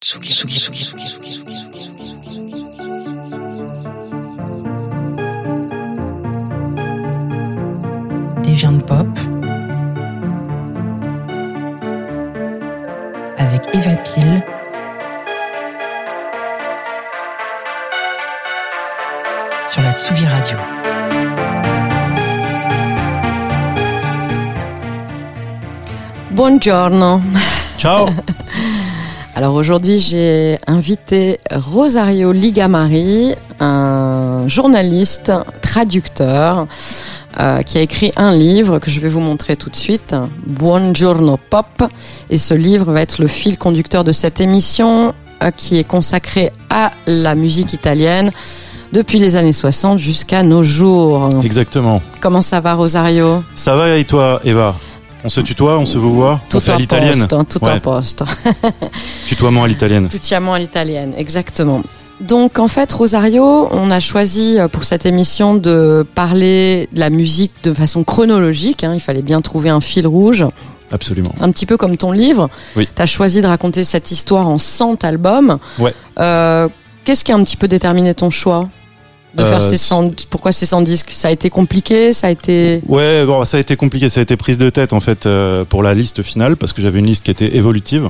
Tsugi, Tsugi, Tsugi, Tsugi, Tsugi, Tsugi, Tsugi, Tsugi, Tsugi. Des viandes pop avec Eva Pile sur la Tsugi Radio. Buongiorno. Ciao Alors aujourd'hui, j'ai invité Rosario Ligamari, un journaliste, traducteur, euh, qui a écrit un livre que je vais vous montrer tout de suite, Buongiorno Pop. Et ce livre va être le fil conducteur de cette émission euh, qui est consacrée à la musique italienne depuis les années 60 jusqu'à nos jours. Exactement. Comment ça va Rosario? Ça va et toi, Eva? On se tutoie, on se vous voit Tout On fait à en l'italienne poste, hein, tout en Ouais. poste. Tutoiement à l'italienne. Tutoiement à l'italienne, exactement. Donc en fait, Rosario, on a choisi euh, pour cette émission de parler de la musique de façon chronologique. hein. Il fallait bien trouver un fil rouge, Absolument. un petit peu comme ton livre. Oui. Tu as choisi de raconter cette histoire en 100 albums. Ouais. Euh, Qu'est-ce qui a un petit peu déterminé ton choix? De Euh, faire ces 100 Pourquoi ces 100 disques? Ça a été compliqué Ça a été Ouais, bon, ça a été compliqué, ça a été prise de tête en fait euh, pour la liste finale parce que j'avais une liste qui était évolutive.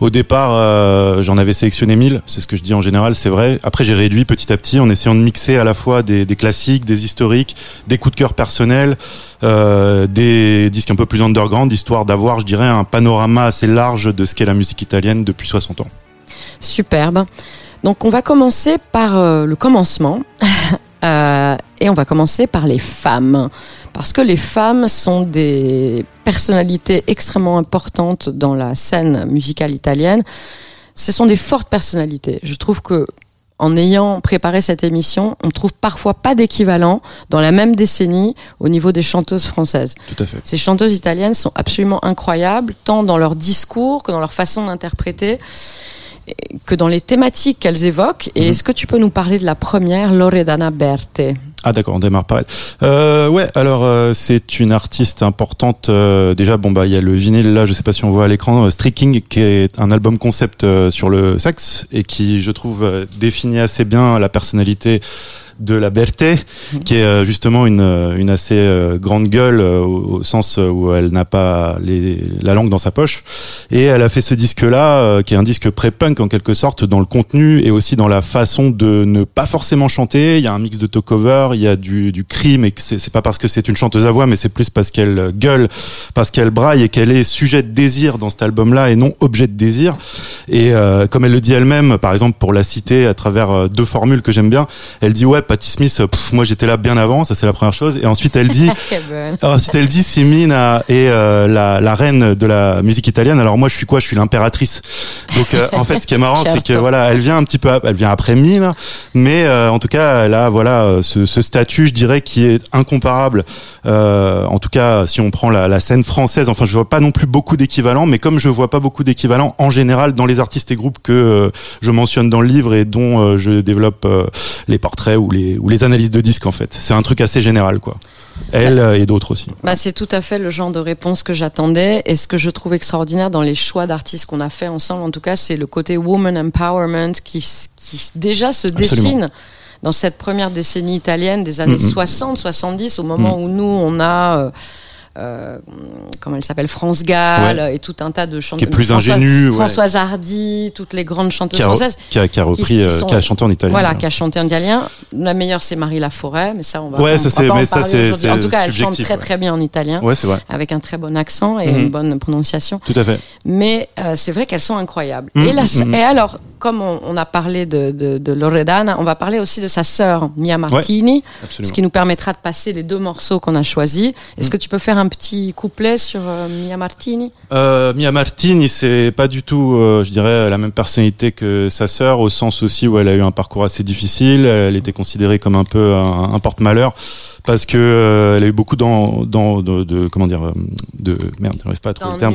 Au départ, euh, j'en avais sélectionné 1000, c'est ce que je dis en général, c'est vrai. Après, j'ai réduit petit à petit en essayant de mixer à la fois des, des classiques, des historiques, des coups de cœur personnels, des disques un peu plus underground, histoire d'avoir, je dirais, un panorama assez large de ce qu'est la musique italienne depuis 60 ans. Superbe. Donc on va commencer par euh, le commencement Euh, et on va commencer par les femmes parce que les femmes sont des personnalités extrêmement importantes dans la scène musicale italienne. Ce sont des fortes personnalités. Je trouve que en ayant préparé cette émission, on trouve parfois pas d'équivalent dans la même décennie au niveau des chanteuses françaises. Tout à fait. Ces chanteuses italiennes sont absolument incroyables, tant dans leur discours que dans leur façon d'interpréter, que dans les thématiques qu'elles évoquent. Et Mhm. est-ce que tu peux nous parler de la première, Loredana Berthe Ah d'accord, on démarre par elle. Euh, ouais, alors euh, c'est une artiste importante. euh, déjà, bon bah il y a le vinyle là, je sais pas si on voit à l'écran, Streaking, qui est un album concept sur le sexe et qui, je trouve, définit assez bien la personnalité de la Berthe, qui est euh, justement une, euh, une assez euh, grande gueule au, au sens où elle n'a pas les, la langue dans sa poche. Et elle a fait ce disque-là, qui est un disque pré-punk en quelque sorte, dans le contenu et aussi dans la façon de ne pas forcément chanter. Il y a un mix de talk-over, il y a du, du crime, et c'est pas parce que c'est une chanteuse à voix, mais c'est plus parce qu'elle gueule, parce qu'elle braille et qu'elle est sujet de désir dans cet album-là et non objet de désir. Et euh, comme elle le dit elle-même, par exemple, pour la citer à travers deux formules que j'aime bien, elle dit ouais, Patti Smith, euh, pff, moi j'étais là bien avant, ça c'est la première chose. Et ensuite elle dit alors, ensuite, elle dit Simina est euh, la, la reine de la musique italienne. Alors moi, je suis quoi? Je suis l'impératrice. Donc euh, en fait, ce qui est marrant, c'est que voilà, elle vient un petit peu, elle vient après Mine, mais euh, en tout cas, elle a voilà ce, ce statut, je dirais, qui est incomparable. En tout cas, si on prend la, la scène française, enfin, je vois pas non plus beaucoup d'équivalents, mais comme je vois pas beaucoup d'équivalents en général dans les artistes et groupes que je mentionne dans le livre et dont je développe les portraits ou les ou les analyses de disques, en fait, c'est un truc assez général, quoi. Elle euh, et d'autres aussi. Bah, c'est tout à fait le genre de réponse que j'attendais. Et ce que je trouve extraordinaire dans les choix d'artistes qu'on a fait ensemble, en tout cas, c'est le côté woman empowerment qui, qui déjà se Absolument. dessine dans cette première décennie italienne des années Mhm. 60, 70, au moment où nous, on a, euh, euh, comment elle s'appelle, France Gall et tout un tas de chanteuses. qui est plus Françoise- ingénue, ouais. Françoise Hardy, toutes les grandes chanteuses qui a, françaises. qui a, qui a repris, qui euh, sont- qui a chanté en italien. Voilà, qui a chanté en italien. La meilleure, c'est Marie Laforêt, mais ça, on va, Ouais, on ça, va c'est- pas en mais ça, parler aujourd'hui. En tout cas, elle chante très très bien en italien Ouais, c'est vrai. avec un très bon accent et Mhm. une bonne prononciation. Tout à fait. Mais euh, c'est vrai qu'elles sont incroyables. Mhm, et, la, mhm. et alors, comme on, on a parlé de, de, de Loredana, on va parler aussi de sa sœur, Mia Martini, ce qui nous permettra de passer les deux morceaux qu'on a choisis. Est-ce Mhm. que tu peux faire un petit couplet sur euh, Mia Martini? Euh, Mia Martini, c'est pas du tout, euh, je dirais, la même personnalité que sa sœur, au sens aussi où elle a eu un parcours assez difficile. Elle était considérée comme un peu un, un porte-malheur parce que euh, elle a eu beaucoup dans, dans de, de- comment dire, de merde, j'arrive pas à trouver le terme.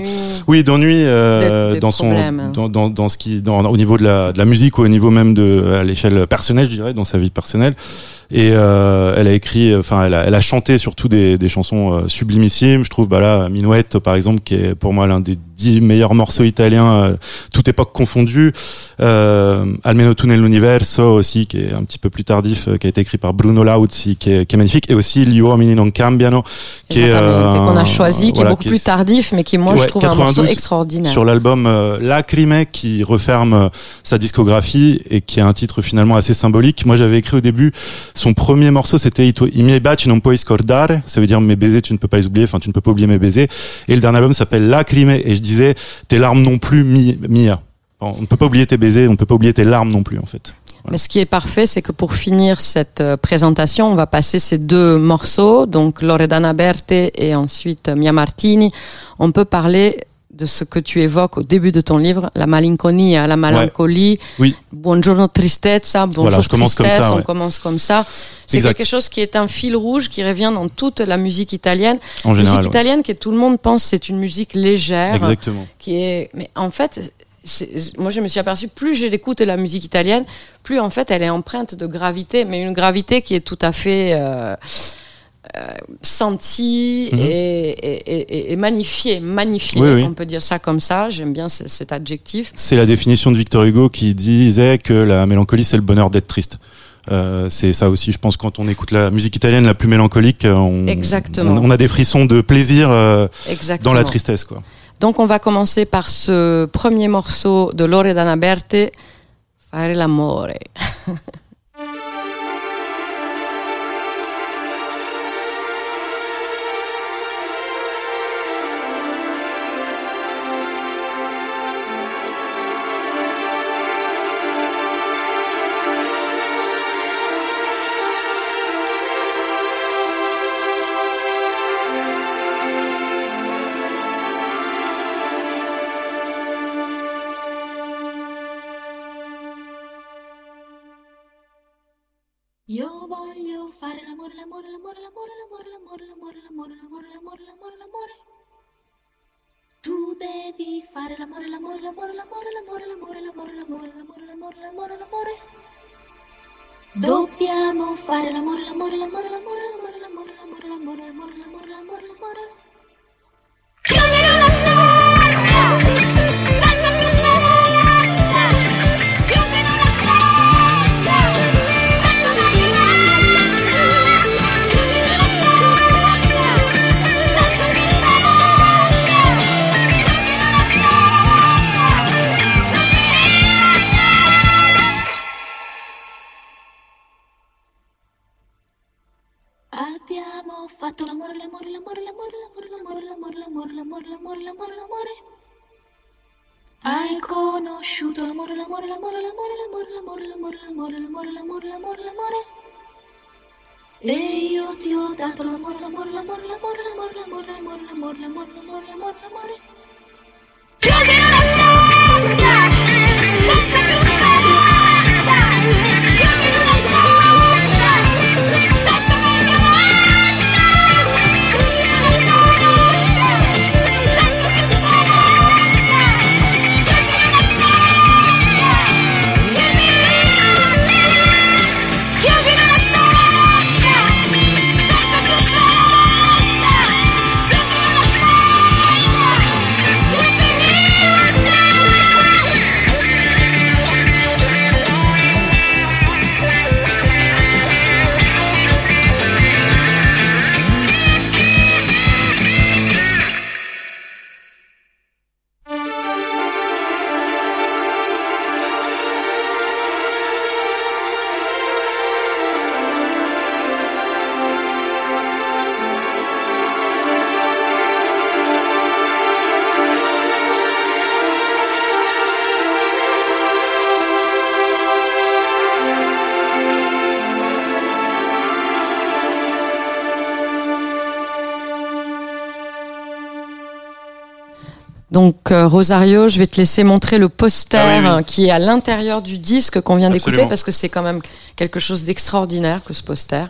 Oui, d'ennui euh, dans son dans, dans, dans ce qui dans, au niveau de la, de la musique au niveau même de l'échelle personnelle, je dirais, dans sa vie personnelle. Et euh, elle a écrit, enfin, elle a, elle a chanté surtout des, des chansons euh, sublimissimes. Je trouve, bah là, Minuet, par exemple, qui est pour moi l'un des dix meilleurs morceaux italiens, euh, toute époque confondue. Euh, Almeno tu nell'universo aussi, qui est un petit peu plus tardif, euh, qui a été écrit par Bruno Lauzi, qui est, qui est magnifique. Et aussi Gli uomini non cambiano, qui est euh, qu'on a choisi, qui est beaucoup plus tardif, mais qui moi Ouais, je trouve un morceau 92, extraordinaire. sur l'album euh, Lacrime qui referme sa discographie et qui a un titre finalement assez symbolique. Moi j'avais écrit au début son premier morceau c'était I miei baci non puoi scordare, ça veut dire mes baisers tu ne peux pas les oublier, enfin tu ne peux pas oublier mes baisers. Et le dernier album s'appelle Lacrime et je disais tes larmes non plus Mi- Mia. On ne peut pas oublier tes baisers, on ne peut pas oublier tes larmes non plus en fait. Mais ce qui est parfait, c'est que pour finir cette euh, présentation, on va passer ces deux morceaux, donc Loredana Berthe et ensuite euh, Mia Martini. On peut parler de ce que tu évoques au début de ton livre, la malinconia, la mélancolie. Oui. Buongiorno tristezza, bonjour Voilà, comme tristesse, ça, on ouais. commence comme ça. C'est quelque chose qui est un fil rouge qui revient dans toute la musique italienne. En général. musique ouais. italienne que tout le monde pense c'est une musique légère Exactement. qui est mais en fait moi je me suis aperçu plus je l'écoute la musique italienne plus en fait elle est empreinte de gravité mais une gravité qui est tout à fait euh, euh, sentie Mhm. et, et, et- et magnifiée magnifiée Oui, oui. on peut dire ça comme ça j'aime bien ce- cet adjectif C'est la définition de Victor Hugo qui disait que la mélancolie, c'est le bonheur d'être triste. Euh, c'est ça aussi, je pense, quand on écoute la musique italienne la plus mélancolique, euh, on, Exactement. on, on a des frissons de plaisir euh, dans la tristesse. Quoi. donc on va commencer par ce premier morceau de Loredana Berthe Fare l'amore l'amore, l'amore, l'amore, l'amore, l'amore, l'amore, l'amore, l'amore. Tu devi fare l'amore, l'amore, l'amore, l'amore, l'amore, l'amore, l'amore, l'amore, l'amore, l'amore, l'amore, l'amore. Dobbiamo fare l'amore, l'amore, l'amore, l'amore, l'amore, l'amore, l'amore, l'amore, l'amore, l'amore, l'amore, l'amore. L'amore, l'amore, l'amore, l'amore. Hai conosciuto l'amore, l'amore, l'amore, l'amore, l'amore, l'amore, l'amore, l'amore, l'amore, l'amore, l'amore. E io ti ho dato l'amore, l'amore, l'amore, l'amore, l'amore, l'amore, l'amore, l'amore, l'amore, l'amore, l'amore, Donc euh, Rosario, je vais te laisser montrer le poster Ah oui, oui. qui est à l'intérieur du disque qu'on vient d'écouter parce que c'est quand même quelque chose d'extraordinaire que ce poster.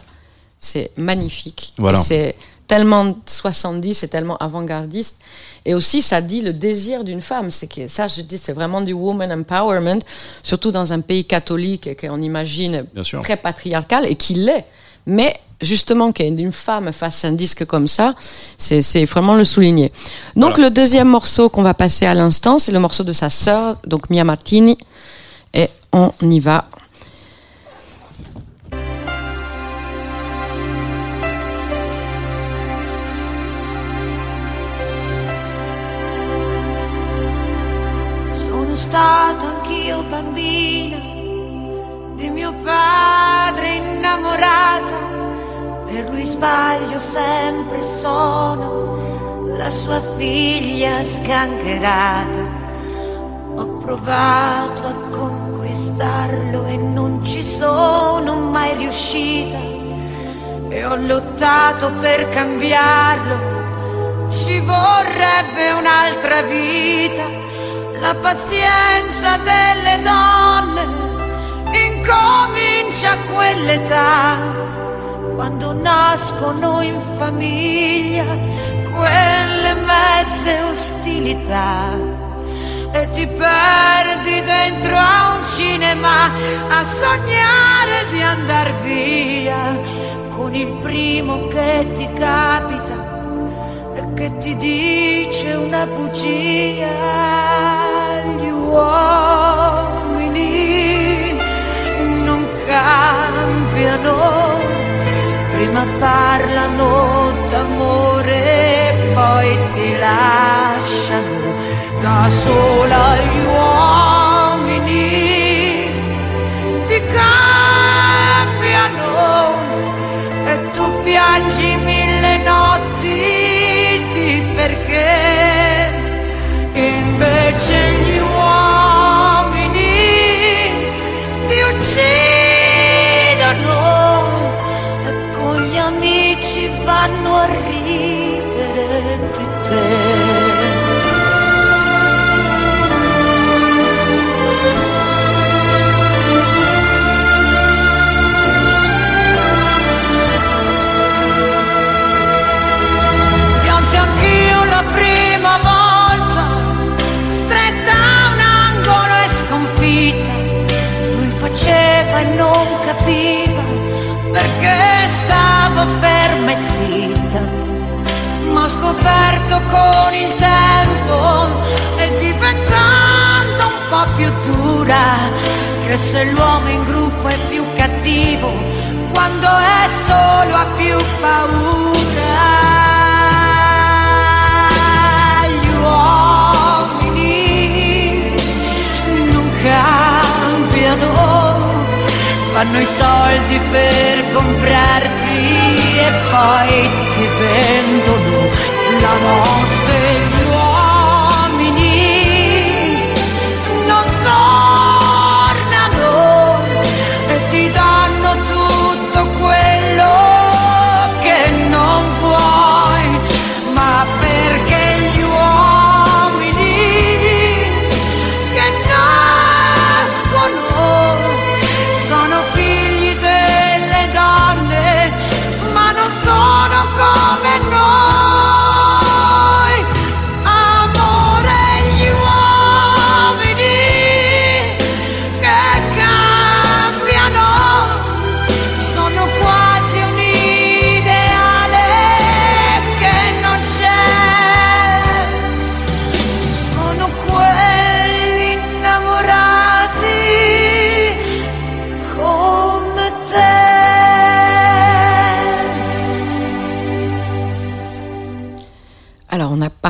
C'est magnifique. Voilà. Et C'est tellement 70, c'est tellement avant-gardiste. Et aussi, ça dit le désir d'une femme. C'est que ça, je dis, c'est vraiment du woman empowerment, surtout dans un pays catholique et qu'on imagine Bien sûr. très patriarcal et qui l'est. Mais justement, qu'une femme fasse un disque comme ça, c'est vraiment le souligner. Donc Voilà. le deuxième morceau qu'on va passer à l'instant, c'est le morceau de sa sœur, donc Mia Martini, et on y va. Sono stato anch'io bambina di mio padre innamorata, per lui sbaglio sempre sono la sua figlia sgangherata. Ho provato a conquistarlo e non ci sono mai riuscita e ho lottato per cambiarlo. Ci vorrebbe un'altra vita, la pazienza delle donne incomincia a quell'età, quando nascono in famiglia quelle mezze ostilità. E ti perdi dentro a un cinema a sognare di andar via con il primo che ti capita e che ti dice una bugia. Gli uomini non cambiano, prima parlano d'amore, poi ti lasciano da sola gli uomini. Ti cambiano e tu piangi mille notti di perché invece gli a ridere di te. Con il tempo e diventando un po' più dura che se l'uomo in gruppo è più cattivo quando è solo ha più paura. Gli uomini non cambiano, fanno i soldi per comprarti e poi ti vendono la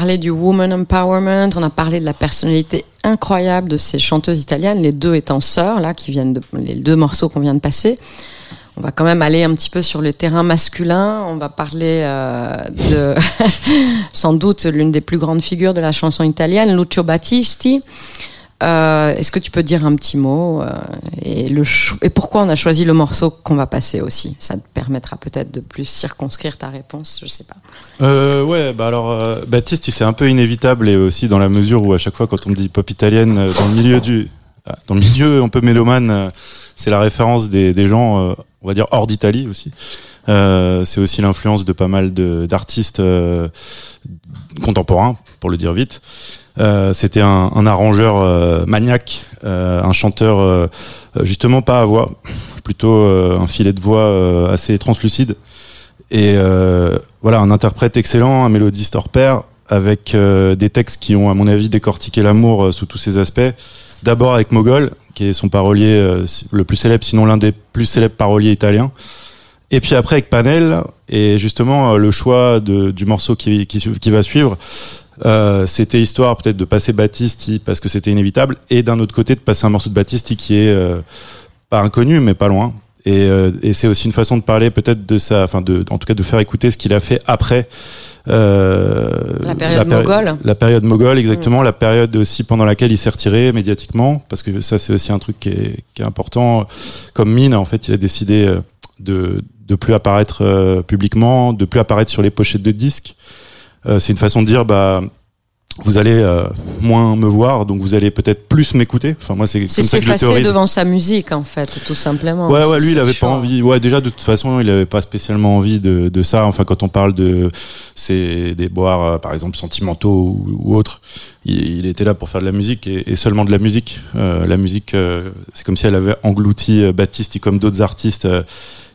parlé du woman empowerment, on a parlé de la personnalité incroyable de ces chanteuses italiennes, les deux étant sœurs, là, qui viennent de, les deux morceaux qu'on vient de passer. On va quand même aller un petit peu sur le terrain masculin. On va parler euh, de, sans doute, l'une des plus grandes figures de la chanson italienne, Lucio Battisti. Euh, Est-ce que tu peux dire un petit mot euh, et, le et pourquoi on a choisi le morceau qu'on va passer aussi? Ça te permettra peut-être de plus circonscrire ta réponse, je sais pas. Euh, ouais, bah alors euh, Baptiste, c'est un peu inévitable et aussi dans la mesure où à chaque fois quand on me dit pop italienne dans le milieu du ah, dans le milieu un peu mélomane, c'est la référence des, des gens, on va dire hors d'Italie aussi. C'est aussi l'influence de pas mal d'artistes contemporains, pour le dire vite. Euh, C'était un, un arrangeur euh, maniaque, euh, un chanteur justement pas à voix, plutôt un filet de voix assez translucide. Et voilà, un interprète excellent, un mélodiste hors pair, avec des textes qui ont, à mon avis, décortiqué l'amour sous tous ses aspects. D'abord avec Mogol, qui est son parolier le plus célèbre, sinon l'un des plus célèbres paroliers italiens. Et puis après avec Panel, et justement le choix de, du morceau qui, qui, qui va suivre, euh, c'était histoire peut-être de passer Battisti parce que c'était inévitable, et d'un autre côté de passer un morceau de Battisti qui est euh, pas inconnu mais pas loin. Et, euh, et c'est aussi une façon de parler peut-être de sa, enfin de, en tout cas de faire écouter ce qu'il a fait après. euh, La période péri- moghole. La période moghole, exactement. La période aussi pendant laquelle il s'est retiré médiatiquement, parce que ça c'est aussi un truc qui est, qui est important. Comme mine, en fait, il a décidé euh, de de plus apparaître euh, publiquement, de plus apparaître sur les pochettes de disques. Euh, c'est une façon de dire, bah, vous allez euh, moins me voir, donc vous allez peut-être plus m'écouter. Enfin, moi, c'est comme ça que je théorise. devant sa musique, en fait, tout simplement. Ouais, ouais, lui, il avait pas envie. Ouais, déjà, de toute façon, il avait pas spécialement envie de, de ça. Enfin, quand on parle de, c'est des boires, euh, par exemple, sentimentaux ou, ou autres, il, il était là pour faire de la musique et, et seulement de la musique. Euh, la musique, euh, c'est comme si elle avait englouti Baptiste comme d'autres artistes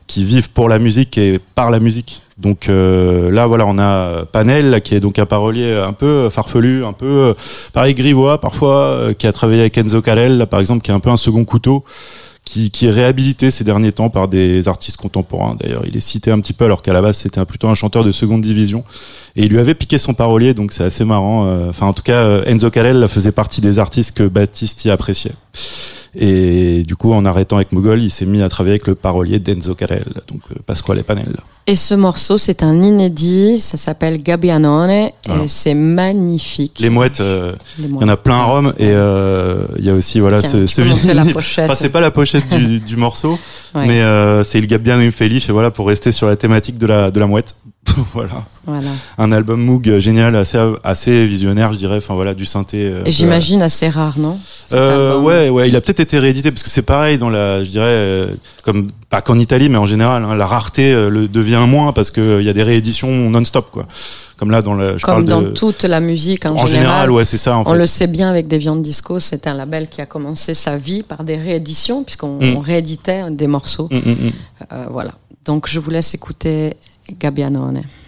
qui vivent pour la musique et par la musique. Donc euh, là, voilà, on a Panel, qui est donc un parolier un peu farfelu, un peu euh, pareil grivois parfois, euh, qui a travaillé avec Enzo Carel, là, par exemple, qui est un peu un second couteau qui, qui est réhabilité ces derniers temps par des artistes contemporains. D'ailleurs, il est cité un petit peu alors qu'à la base c'était plutôt un chanteur de seconde division. Et il lui avait piqué son parolier, donc c'est assez marrant. Euh, Enfin, en tout cas, Enzo Carel faisait partie des artistes que Baptiste y appréciait. Et du coup, en arrêtant avec Mogol, il s'est mis à travailler avec le parolier d'Enzo Carel, donc euh, Pasquale Panel. Et ce morceau, c'est un inédit, ça s'appelle Gabbianone, et c'est magnifique. Les mouettes, euh, il y en a plein à Rome, et euh, il y a aussi voilà Tiens, ce, ce vinyle. Enfin, c'est pas la pochette du, du morceau, Ouais. mais euh, c'est Il Gabbiano Infelice, et voilà pour rester sur la thématique de la de la mouette. voilà. Voilà. un album Moog génial, assez assez visionnaire, je dirais. Enfin voilà, du synthé. euh, j'imagine assez rare, non Euh, ouais, ouais, il a peut-être été réédité parce que c'est pareil dans la, je dirais, euh, comme pas qu'en Italie, mais en général, hein, la rareté euh, le devient moins parce que euh, il y a des rééditions non-stop, quoi. Comme là dans je Comme parle dans de, toute la musique en, en général, ouais, c'est ça. En On fait. le sait bien avec Deviant Disco, c'est un label qui a commencé sa vie par des rééditions, puisqu'on Mm. rééditait des morceaux. Mm, mm. Euh, voilà. Donc je vous laisse écouter Gabbianone.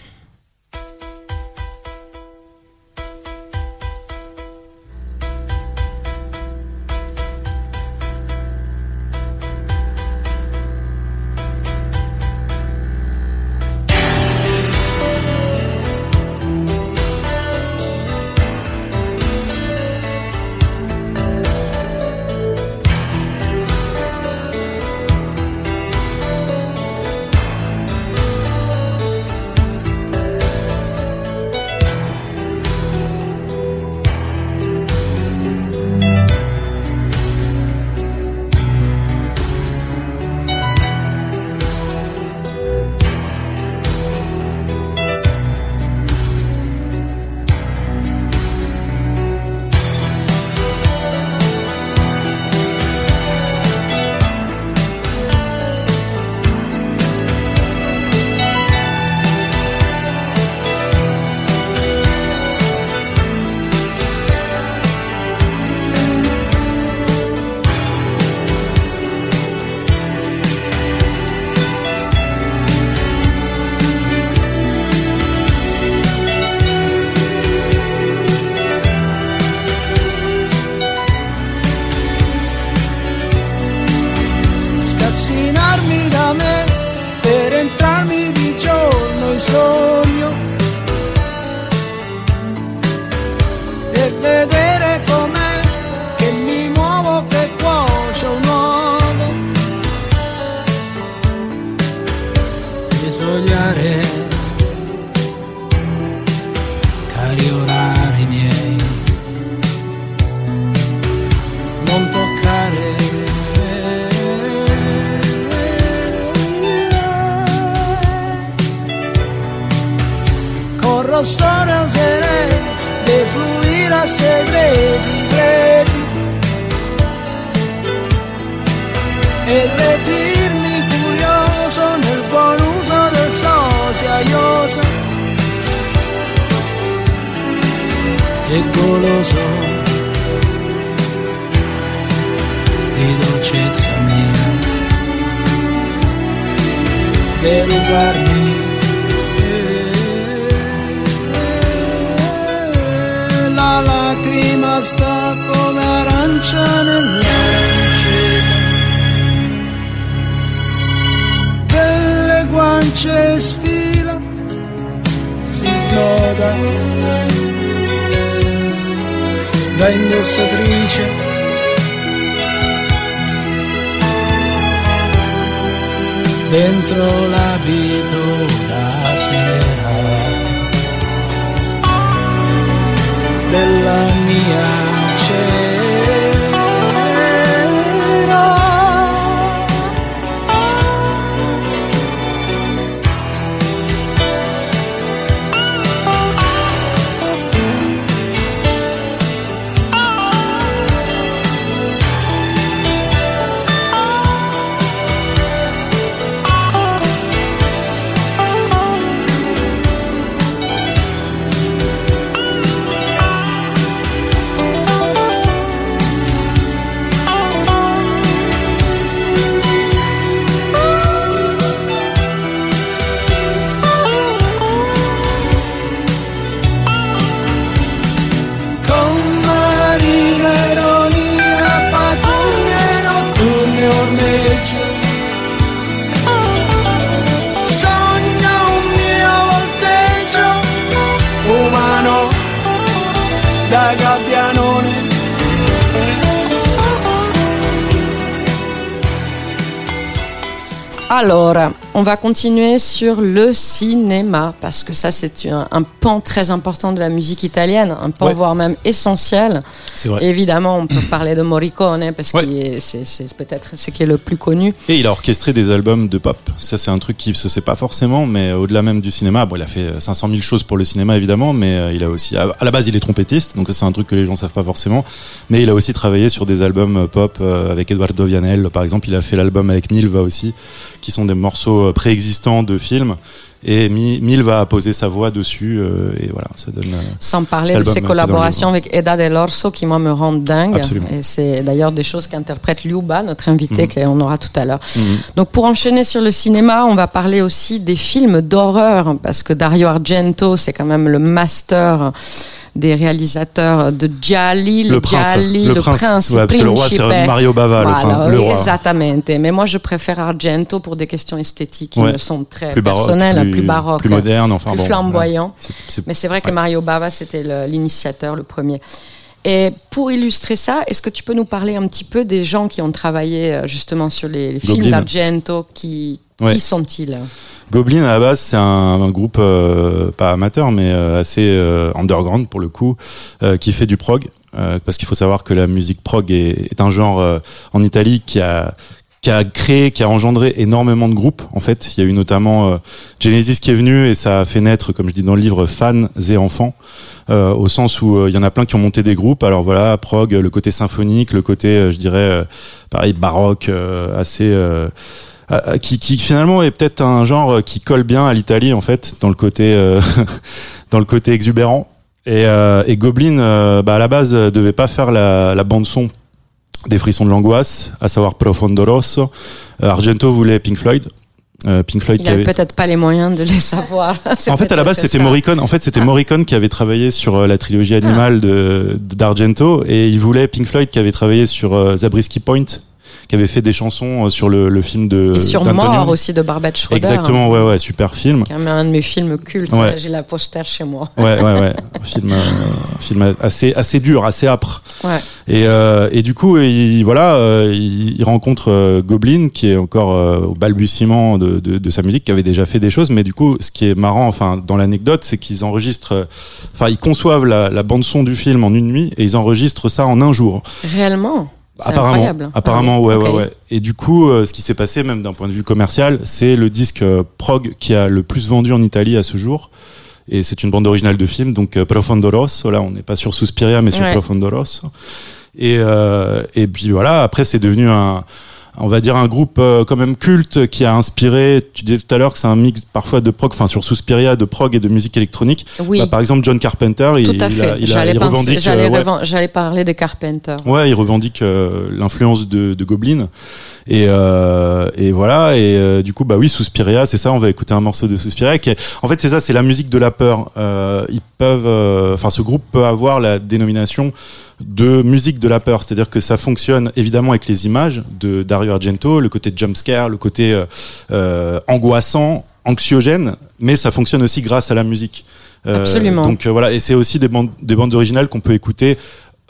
Alors, on va continuer sur le cinéma, parce que ça, c'est un, un pan très important de la musique italienne, un pan Ouais. voire même essentiel. C'est vrai. Évidemment, on peut parler de Morricone, parce Ouais. que c'est peut-être ce qui est le plus connu. Et il a orchestré des albums de pop. Ça, c'est un truc qui se sait pas forcément, mais au-delà même du cinéma, bon, il a fait euh, 500 000 choses pour le cinéma évidemment, mais euh, il a aussi, à la base, il est trompettiste, donc c'est un truc que les gens savent pas forcément. Mais il a aussi travaillé sur des albums euh, pop euh, avec Eduardo Vianel, par exemple. Il a fait l'album avec Milva aussi, qui sont des morceaux euh, préexistants de films. Et Mi- Milva a posé sa voix dessus, euh, et voilà, ça donne. euh, Sans parler de ses collaborations avec Eda Delorso qui, moi, me rendent dingue. Absolument. Et c'est d'ailleurs des choses qu'interprète Liuba, notre invité, Mhm. qu'on aura tout à l'heure. mhm. Donc, pour enchaîner sur le cinéma, on va parler aussi des films d'horreur, parce que Dario Argento, c'est quand même le master des réalisateurs de Gialli, le, Le prince, Gialli, le le, prince, prince, ouais, parce que le roi, c'est. Mario Bava, le Voilà, prince- le roi. Exactement. Mais moi, je préfère Argento pour des questions esthétiques qui Ouais. me sont très plus baroque, personnelles, plus, plus baroques, plus moderne, enfin plus bon, flamboyant. voilà. C'est- c'est- Mais c'est vrai que. Mario Bava, c'était l'initiateur, le premier. Et pour illustrer ça, est-ce que tu peux nous parler un petit peu des gens qui ont travaillé euh, justement sur les, les films d'Argento qui, Ouais. qui sont-ils Goblin à la base c'est un, un groupe euh, pas amateur mais euh, assez euh, underground pour le coup qui fait du prog parce qu'il faut savoir que la musique prog est, est un genre en Italie qui a qui a créé, qui a engendré énormément de groupes. En fait, il y a eu notamment euh, Genesis qui est venu et ça a fait naître, comme je dis dans le livre, fans et enfants, euh, au sens où euh, il y en a plein qui ont monté des groupes. Alors voilà, prog, le côté symphonique, le côté, je dirais, pareil, baroque, assez. Euh, euh, qui, qui finalement est peut-être un genre qui colle bien à l'Italie en fait dans le côté euh, dans le côté exubérant et, euh, et Goblin euh, bah, à la base euh, devait pas faire la, la bande son des frissons de l'angoisse à savoir Profondo Rosso Euh, Argento voulait Pink Floyd Euh, Pink Floyd Il avait peut-être pas les moyens de les savoir. En fait, à la base, c'était. Morricone. En fait, c'était Ah. Morricone qui avait travaillé sur euh, la trilogie animale de d'Argento, et il voulait Pink Floyd qui avait travaillé sur euh, Zabriskie Point, qui avait fait des chansons euh, sur le, le film de Et sur. Mort aussi de Barbette Schroeder. Exactement, ouais, ouais, super film. Qui un de mes films cultes. Ouais. J'ai la poster chez moi. Ouais, ouais, ouais. Un film, euh, un film assez, assez dur, assez âpre. Ouais. Et, euh, et du coup, il, voilà, il, il rencontre Goblin, qui est encore au balbutiement de, de, de sa musique, qui avait déjà fait des choses. Mais du coup, ce qui est marrant, enfin, dans l'anecdote, c'est qu'ils enregistrent, enfin, ils conçoivent la, la bande son du film en une nuit et ils enregistrent ça en un jour. Réellement? Apparemment, incroyable. apparemment, Ah oui, ouais, ouais, ouais. Et du coup, euh, ce qui s'est passé, même d'un point de vue commercial, c'est le disque euh, prog qui a le plus vendu en Italie à ce jour. Et c'est une bande originale de film, donc euh, Profondo Rosso. Là, on n'est pas sur Suspiria, mais sur Ouais. Profondo Rosso. Et euh, et puis voilà. Après, c'est devenu un on va dire un groupe euh, quand même culte qui a inspiré, tu disais tout à l'heure que c'est un mix parfois de prog, enfin sur Suspiria, de prog et de musique électronique. Oui, Bah, par exemple, John Carpenter, il, tout à il fait. a, il, a, J'allais il penser- revendique, j'allais euh, ouais, parler de Carpenter. Ouais, il revendique euh, l'influence de, de Goblin. Et, euh, et voilà. Et euh, du coup, bah oui, Suspiria, c'est ça. On va écouter un morceau de Suspiria. Qui est- en fait, c'est ça, c'est la musique de la peur. Euh, ils peuvent, euh, enfin, ce groupe peut avoir la dénomination de musique de la peur, c'est-à-dire que ça fonctionne évidemment avec les images de Dario Argento, le côté jumpscare, le côté euh, euh, angoissant, anxiogène, mais ça fonctionne aussi grâce à la musique. Euh, Absolument. Donc euh, voilà, et c'est aussi des bandes, des bandes originales qu'on peut écouter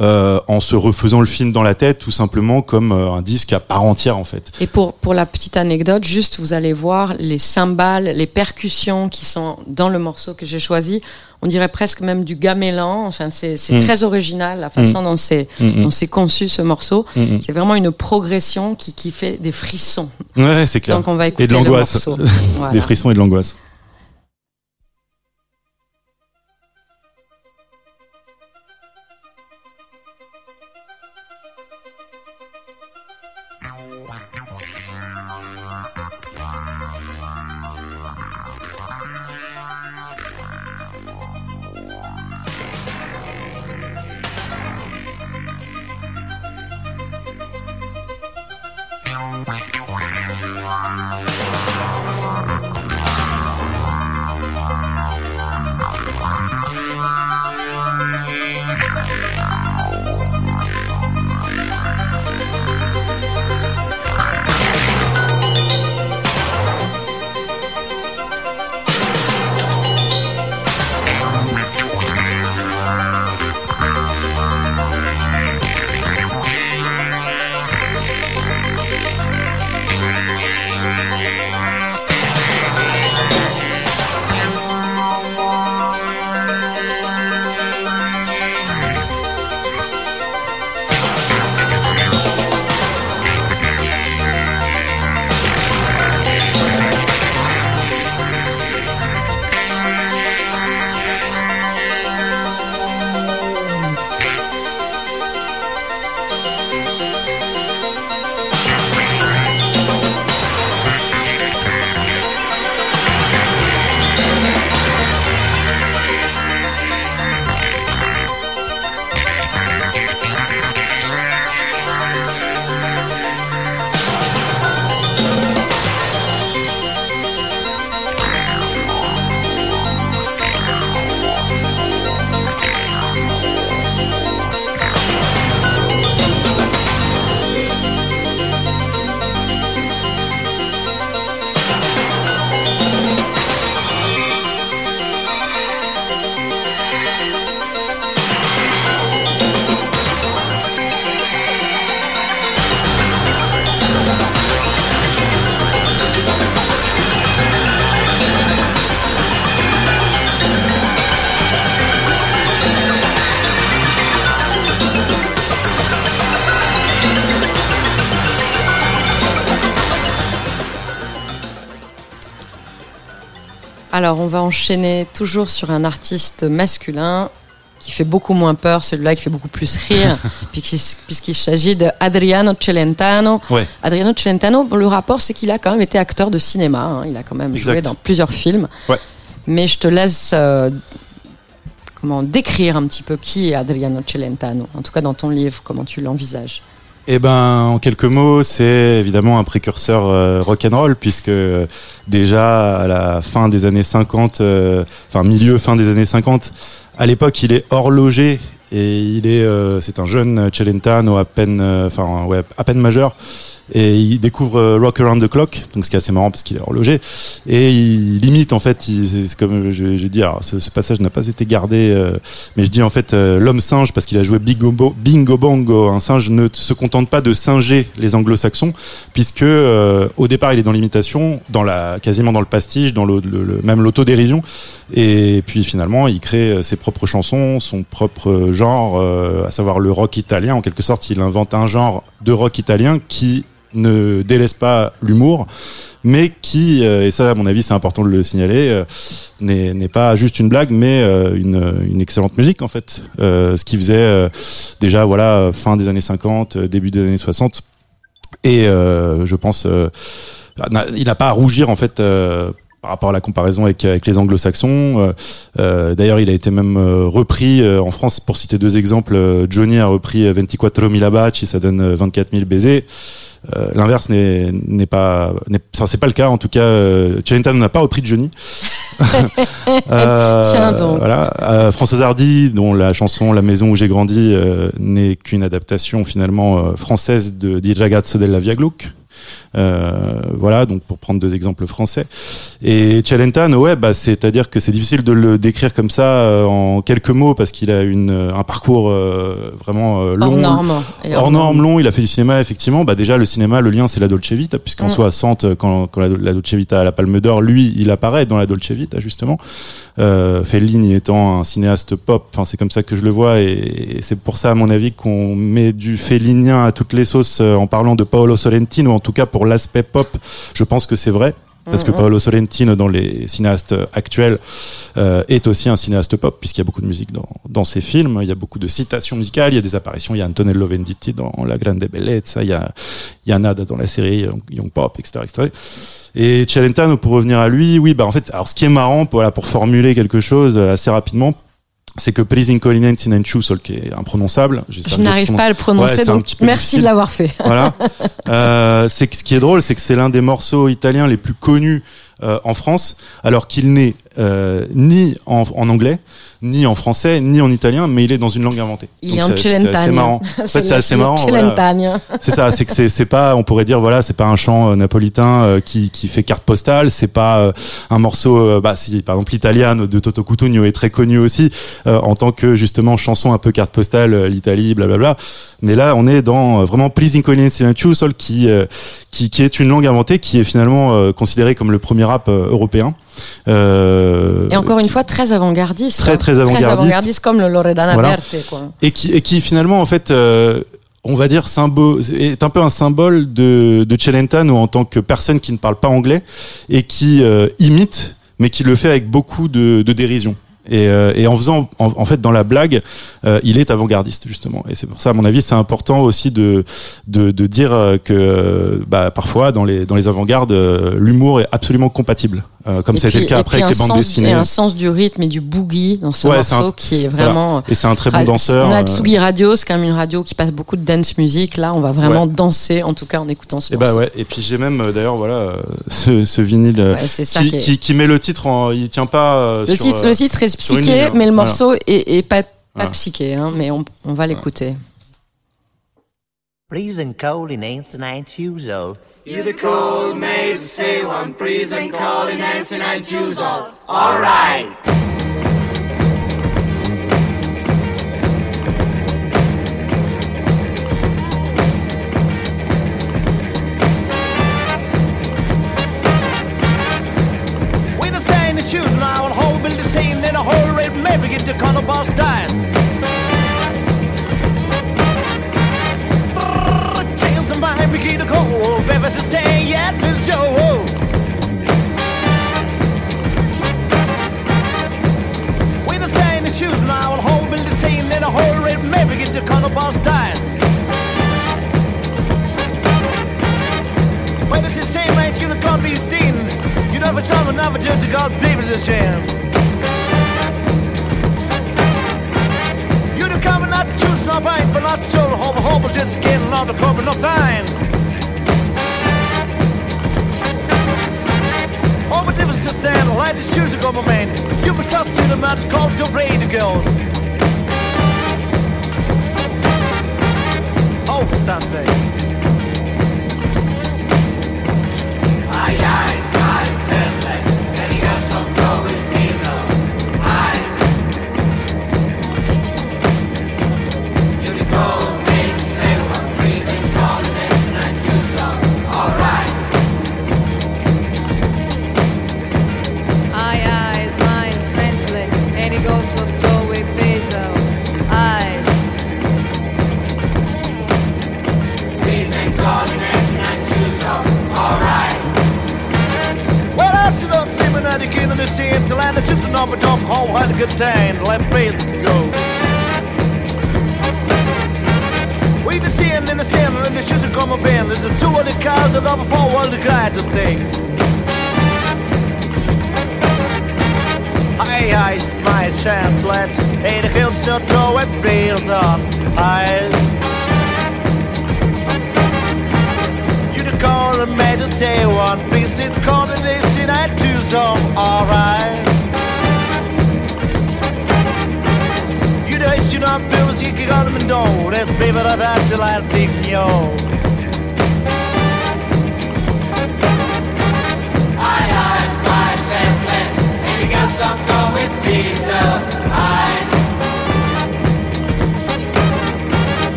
euh, en se refaisant le film dans la tête, tout simplement comme euh, un disque à part entière en fait. Et pour, pour la petite anecdote, juste vous allez voir les cymbales, les percussions qui sont dans le morceau que j'ai choisi. On dirait presque même du gamelan. Enfin, c'est c'est Mm. très original la façon dont c'est Mm, dont c'est conçu ce morceau. mm. C'est vraiment une progression qui, qui fait des frissons. Ouais, c'est clair. Donc on va écouter Et de l'angoisse. Voilà. Des frissons et de l'angoisse. Alors, on va enchaîner toujours sur un artiste masculin qui fait beaucoup moins peur, celui-là qui fait beaucoup plus rire, puisqu'il s'agit de Adriano Celentano. Ouais. Adriano Celentano, bon, le rapport, c'est qu'il a quand même été acteur de cinéma. hein. Il a quand même joué dans plusieurs films. Ouais. Mais je te laisse euh, comment décrire un petit peu qui est Adriano Celentano. En tout cas, dans ton livre, comment tu l'envisages. Eh ben, en quelques mots, c'est évidemment un précurseur euh, rock'n'roll puisque euh, déjà à la fin des années 50, euh, enfin milieu fin des années 50, à l'époque, il est horloger et il est, euh, c'est un jeune Celentano à peine, euh, enfin ouais, à peine majeur. Et il découvre euh, Rock Around the Clock, donc ce qui est assez marrant parce qu'il est horloger. Et il limite en fait, c'est comme je, je dis, ce, passage n'a pas été gardé, euh, mais je dis en fait euh, l'homme singe parce qu'il a joué Bingo, Bingo Bongo. Un singe ne se contente pas de singer les anglo-saxons, puisque au départ il est dans l'imitation, dans la quasiment dans le pastiche, dans le, le- le- même l'autodérision, et puis finalement il crée ses propres chansons, son propre genre, à savoir le rock italien. En quelque sorte, il invente un genre de rock italien qui ne délaisse pas l'humour, mais qui, euh, et ça à mon avis c'est important de le signaler, euh, n'est pas juste une blague, mais euh, une, une excellente musique en fait. Euh, ce qui faisait déjà voilà fin des années 50, euh, début des années 60, et euh, je pense euh, il n'a pas à rougir en fait. par rapport à la comparaison avec, avec les anglo-saxons. D'ailleurs, il a été même repris en France, pour citer deux exemples, Johnny a repris euh, 24 mila baci, ça donne euh, 24 000 baisers. Euh, l'inverse n'est n'est pas c'est pas le cas en tout cas euh, n'a pas repris de Johnny Euh, Tiens donc. voilà. Euh, Françoise Hardy dont la chanson La maison où j'ai grandi euh, n'est qu'une adaptation finalement euh, française de Di ragazzo della Via Gluck voilà, donc pour prendre deux exemples français. Et Celentano, ouais, bah, c'est-à-dire que c'est difficile de le décrire comme ça euh, en quelques mots parce qu'il a une, un parcours euh, vraiment euh, long, Hors norme. Et hors norme long. Il a fait du cinéma effectivement. Bah déjà le cinéma, le lien c'est la Dolce Vita puisqu'en Mm. 60 quand, quand la, la Dolce Vita a la Palme d'Or, lui il apparaît dans la Dolce Vita justement. Euh, Fellini étant un cinéaste pop, enfin c'est comme ça que je le vois et, et c'est pour ça à mon avis qu'on met du Fellinien à toutes les sauces euh, en parlant de Paolo Sorrentino. En tout cas pour l'aspect pop, je pense que c'est vrai. Parce que. Paolo Sorrentino, dans les cinéastes actuels, euh, est aussi un cinéaste pop, puisqu'il y a beaucoup de musique dans, dans ses films. Il y a beaucoup de citations musicales, il y a des apparitions. Il y a Antonello Venditti dans La Grande Bellezza, il y a, il y a Nada dans la série Young, Pop, etc., etc. Et Celentano, pour revenir à lui, oui, bah en fait, alors ce qui est marrant, pour, voilà, pour formuler quelque chose euh, assez rapidement, c'est que Pleasing Collinent in Sol, qui est imprononçable, Je n'arrive pas à le prononcer, Ouais, donc merci difficile. de l'avoir fait. voilà. Euh, c'est que ce qui est drôle, c'est que c'est l'un des morceaux italiens les plus connus euh, en France, alors qu'il n'est euh, ni en, en anglais, ni en français, ni en italien, mais il est dans une langue inventée. Il est en c'est- marrant. En fait, c'est assez marrant. voilà. C'est ça, c'est que c'est pas, on pourrait dire voilà, c'est pas un chant euh, napolitain euh, qui qui fait carte postale, c'est pas euh, un morceau, bah si par exemple l'Italiano de Toto Cutugno est très connu aussi euh, en tant que justement chanson un peu carte postale, l'Italie, blablabla. Mais là, on est dans vraiment Pleasing Colin Silencio, Sol qui euh, qui qui est une langue inventée, qui est finalement euh, considérée comme le premier rap européen. Euh, Et encore une fois, très avant-gardiste. Très, hein. très avant-gardiste. comme le Loredana Voilà. Verte, quoi. et qui, et qui finalement en fait euh, on va dire symbole est un peu un symbole de, de Celentano en tant que personne qui ne parle pas anglais et qui euh, imite mais qui le fait avec beaucoup de, de dérision et, euh, et en faisant en, en fait dans la blague euh, il est avant-gardiste justement et c'est pour ça à mon avis c'est important aussi de de, de dire que euh, bah, parfois dans les dans les avant-gardes l'humour est absolument compatible Euh, comme Et ça a été le cas après avec les bandes sens- dessinées Et un sens du rythme et du boogie dans ce Ouais, morceau un- qui est vraiment. et c'est un très bon Ah, danseur On a euh, Tsugi Radio, c'est quand même une radio qui passe beaucoup de dance music. Là, on va vraiment danser, en tout cas en écoutant ce Et bah morceau. ouais, et puis j'ai même euh, d'ailleurs voilà euh, ce, ce vinyle euh, Ouais, c'est ça qui, qui est- qui, qui met le titre en il tient pas euh, Le sur, titre, euh, le titre est psyché, hein. mais le Voilà. morceau est, est pas, pas Voilà. psyché, hein, mais on, on va l'écouter. Freezing cold in You the cold maze, say one prison, calling, answering, and choose all. All right.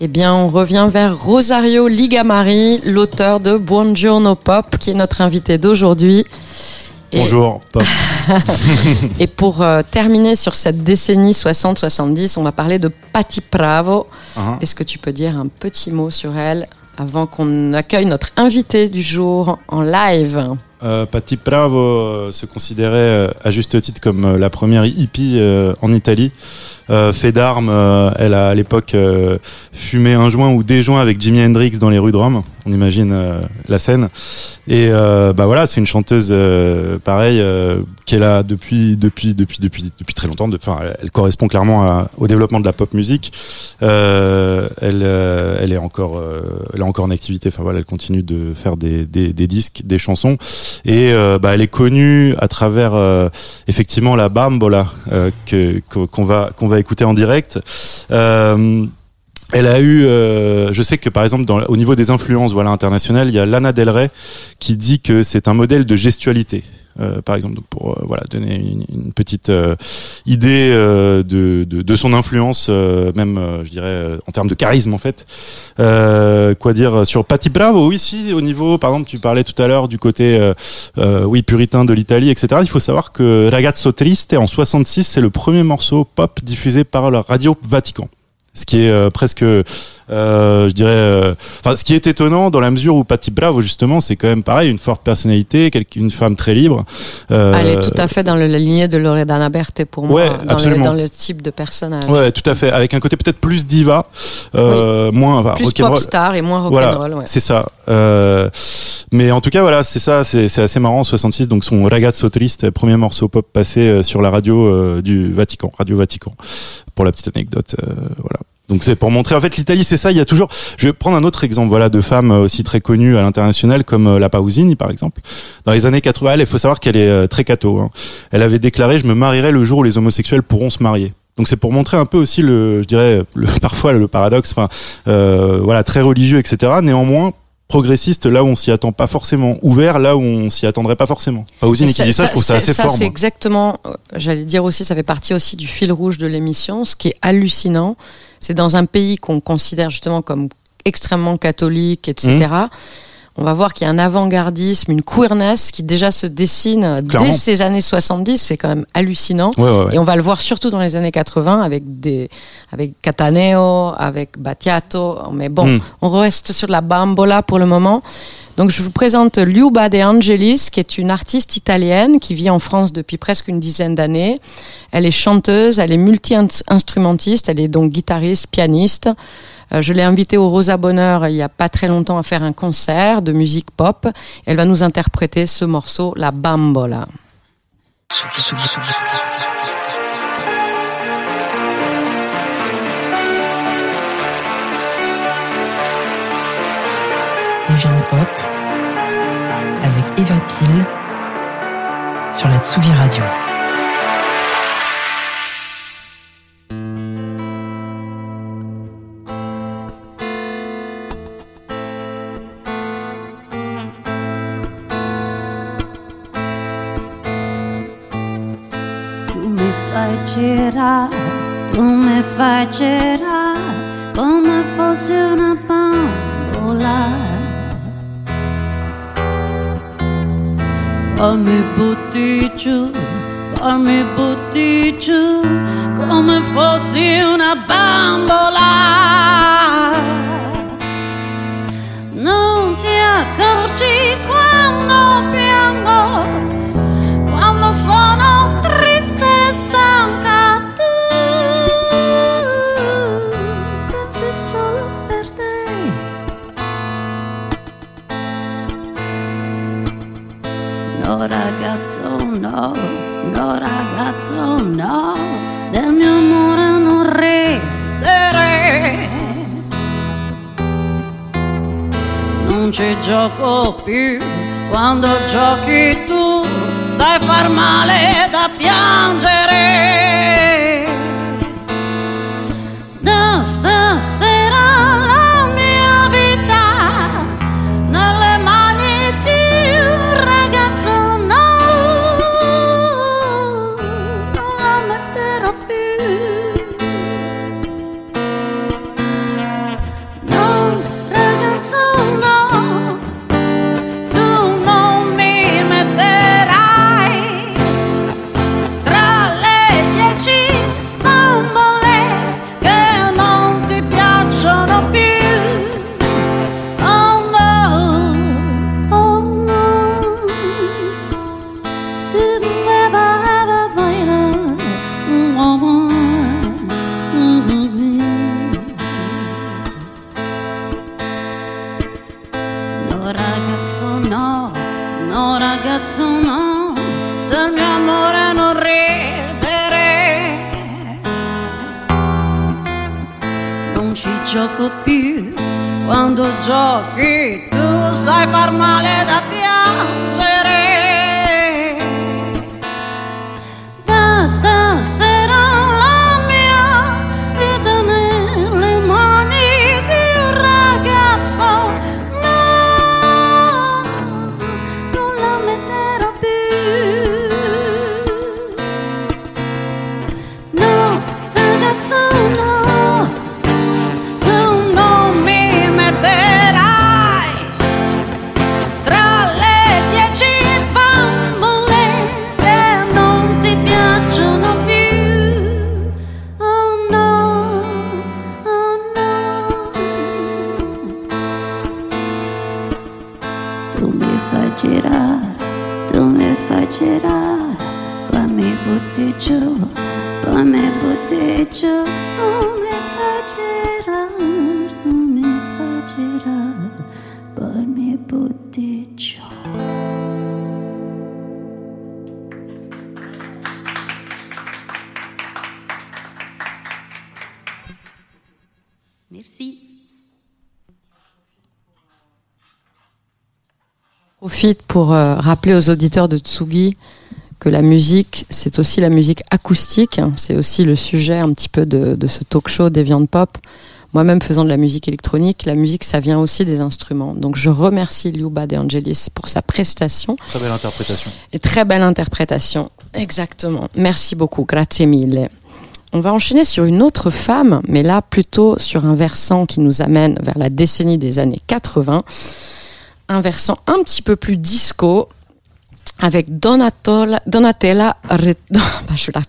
Eh bien, on revient vers Rosario Ligamari, l'auteur de Buongiorno Pop, qui est notre invité d'aujourd'hui. Et- Bonjour, Pop. Et pour euh, terminer sur cette décennie 60-70, on va parler de Patti Bravo. Hein. Est-ce que tu peux dire un petit mot sur elle avant qu'on accueille notre invité du jour en live? Euh, Patti Bravo euh, se considérait à juste titre comme la première hippie euh, en Italie. Euh, fait d'armes, euh, elle a à l'époque euh, fumé un joint ou des joints avec Jimi Hendrix dans les rues de Rome. On imagine euh, la scène. Et euh, bah voilà, c'est une chanteuse euh, pareil qui est là depuis depuis depuis depuis depuis très longtemps. Enfin, elle, correspond clairement à- au développement de la pop musique. Elle elle est encore elle est encore en activité. Enfin voilà, elle continue de faire des des, des disques, des chansons. Et bah, elle est connue à travers effectivement la bambola que qu'on va qu'on va écouter en direct. Euh, elle a eu, euh, je sais que par exemple au niveau des influences voilà internationales, il y a Lana Del Rey qui dit que c'est un modèle de gestualité. Euh, par exemple, pour euh, voilà donner une, petite euh, idée de, de, son influence, même je dirais en termes de charisme en fait. Quoi dire sur Patti Bravo? Oui, si au niveau, par exemple, tu parlais tout à l'heure du côté oui puritain de l'Italie, etc. Il faut savoir que Ragazzo Triste en 66, c'est le premier morceau pop diffusé par la radio Vatican ce qui est euh, presque euh, je dirais euh, enfin ce qui est étonnant dans la mesure où Patti Bravo justement c'est quand même pareil une forte personnalité une femme très libre Euh, Elle est tout à fait dans le- la lignée de Loredana Berthe pour Ouais, moi, dans le, dans le type de personnage. ouais tout à fait avec un côté peut-être plus diva euh, moins enfin, Plus pop star et moins Voilà, rock'n'roll. ouais. c'est ça. Euh, mais en tout cas, voilà, c'est ça, c'est assez marrant. 66, donc son Ragazzo Triste, premier morceau pop passé sur la radio du Vatican, Radio Vatican, pour la petite anecdote. euh, voilà. Donc c'est pour montrer en fait l'Italie, c'est ça. Il y a toujours. Je vais prendre un autre exemple, voilà, de femmes euh, aussi très connues à l'international comme euh, la Pausini par exemple. Dans les années 80, elle, il faut savoir qu'elle est très catho. hein. Elle avait déclaré "Je me marierai le jour où les homosexuels pourront se marier." Donc c'est pour montrer un peu aussi le, je dirais, le, parfois le paradoxe, enfin, euh, voilà, très religieux, etc. Néanmoins, progressiste là où on s'y attend pas forcément, ouvert là où on s'y attendrait pas forcément. Pausini qui dit ça, je trouve ça c'est- assez fort. c'est exactement, euh, j'allais dire aussi, ça fait partie aussi du fil rouge de l'émission. Ce qui est hallucinant, c'est dans un pays qu'on considère justement comme extrêmement catholique, etc. Mmh. On va voir qu'il y a un avant-gardisme, une queerness qui déjà se dessine Clairement. dès ces années 70. C'est quand même hallucinant. Ouais, ouais, ouais. Et on va le voir surtout dans les années 80 avec des, avec Cataneo, avec Battiato. Mais bon, Mm. on reste sur la bambola pour le moment. Donc je vous présente Liuba De Angelis, qui est une artiste italienne qui vit en France depuis presque une dizaine d'années. Elle est chanteuse, elle est multi-instrumentiste, elle est donc guitariste, pianiste. Euh, je l'ai invitée au Rosa Bonheur il y a pas très longtemps à faire un concert de musique pop. Elle va nous interpréter ce morceau, la bambola. Tsugi, tsugi, tsugi, Des de pop avec Eva Pile sur la Tsugi Radio. Tu mi fai girare, tu mi fai girare come fossi una. Poi mi butti giù, poi mi butti giù come fossi una bambola. Non ti accorgi quando piango quando sono no ragazzo no, no ragazzo no, del mio amore non ridere. Non ci gioco più quando giochi tu, sai far male da piangere. Da stasera la giochi tu sai far male da pour euh, rappeler aux auditeurs de Tsugi que la musique, c'est aussi la musique acoustique. C'est aussi le sujet un petit peu de, de ce talk show Deviant Pop. Moi-même faisant de la musique électronique, la musique, ça vient aussi des instruments. Donc je remercie Liuba De Angelis pour sa prestation Très belle interprétation. et très belle interprétation. Exactement. Merci beaucoup. Grazie mille. On va enchaîner sur une autre femme, mais là plutôt sur un versant qui nous amène vers la décennie des années 80. Un versant un petit peu plus disco avec Donatola, Donatella, Re- bah,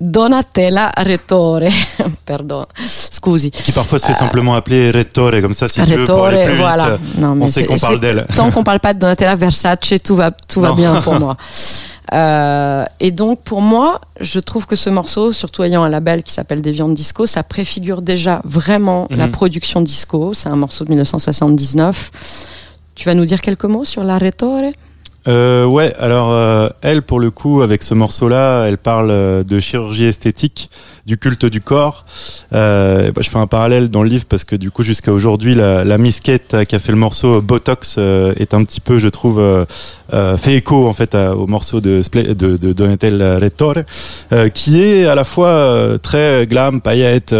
Donatella Rettore. Pardon. Scusi. Qui parfois se fait simplement appeler Rettore, comme ça, si tu veux, pour Rettore, aller plus vite, voilà. euh, Non, mais on sait qu'on parle d'elle. Tant qu'on parle pas de Donatella Versace, tout va, tout va bien pour moi. Euh, et donc, pour moi, je trouve que ce morceau, surtout ayant un label qui s'appelle Des Viandes Disco, ça préfigure déjà vraiment la Mhm. production disco. C'est un morceau de 1979. Tu vas nous dire quelques mots sur la Rettore? Euh, ouais, alors euh, elle, pour le coup, avec ce morceau-là, elle parle euh, de chirurgie esthétique, du culte du corps. Euh, bah, je fais un parallèle dans le livre parce que du coup, jusqu'à aujourd'hui, la, la misquette euh, qui a fait le morceau Botox est un petit peu, je trouve, fait écho en fait au morceau de, de, de Donatella Rettore, qui est à la fois très glam, paillette.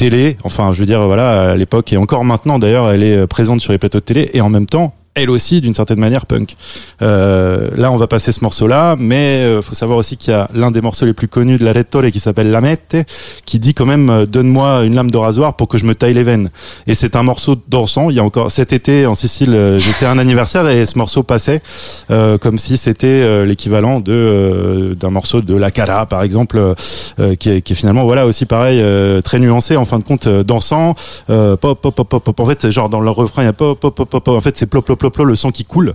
Télé, enfin je veux dire voilà à l'époque et encore maintenant d'ailleurs elle est euh, présente sur les plateaux de télé. Et en même temps elle aussi d'une certaine manière punk. Euh, là on va passer ce morceau là, mais euh, faut savoir aussi qu'il y a l'un des morceaux les plus connus de la Rettore qui s'appelle La Mette, qui dit quand même euh, donne-moi une lame de rasoir pour que je me taille les veines. Et c'est un morceau dansant. Il y a encore cet été en Sicile, euh, j'étais un anniversaire et ce morceau passait euh, comme si c'était l'équivalent de d'un morceau de La Cara par exemple, qui, est, qui est finalement voilà aussi pareil très nuancé en fin de compte dansant, pop pop pop pop. En fait, genre dans le refrain il y a pop pop pop. pop. En fait, c'est plop plop plop plop le sang qui coule.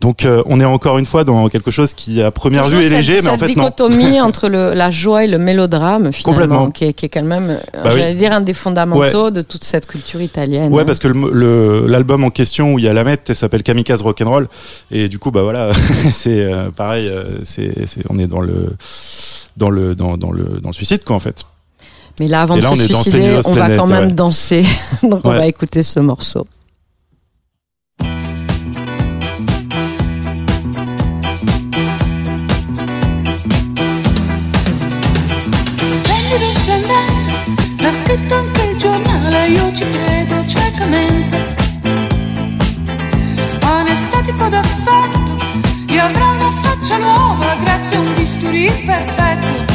Donc euh, on est encore une fois dans quelque chose qui à première Toujours vue est cette- léger, mais en cette fait non. dichotomie entre le, la joie et le mélodrame, finalement, Complètement. qui est, qui est quand même, euh, Bah oui. j'allais dire, un des fondamentaux de toute cette culture italienne. Ouais, hein. parce que l'album en question où il y a la mette s'appelle Kamikaze Rock'n'Roll et du coup bah voilà, c'est euh, pareil, c'est on est dans le dans le dans, dans le dans le suicide quoi en fait. Mais là, avant de se suicider, on va quand même ouais. danser. Donc, on va écouter ce morceau. Ciecamente. Anestetico d'affetto, e avrà una faccia nuova grazie a un bisturi perfetto.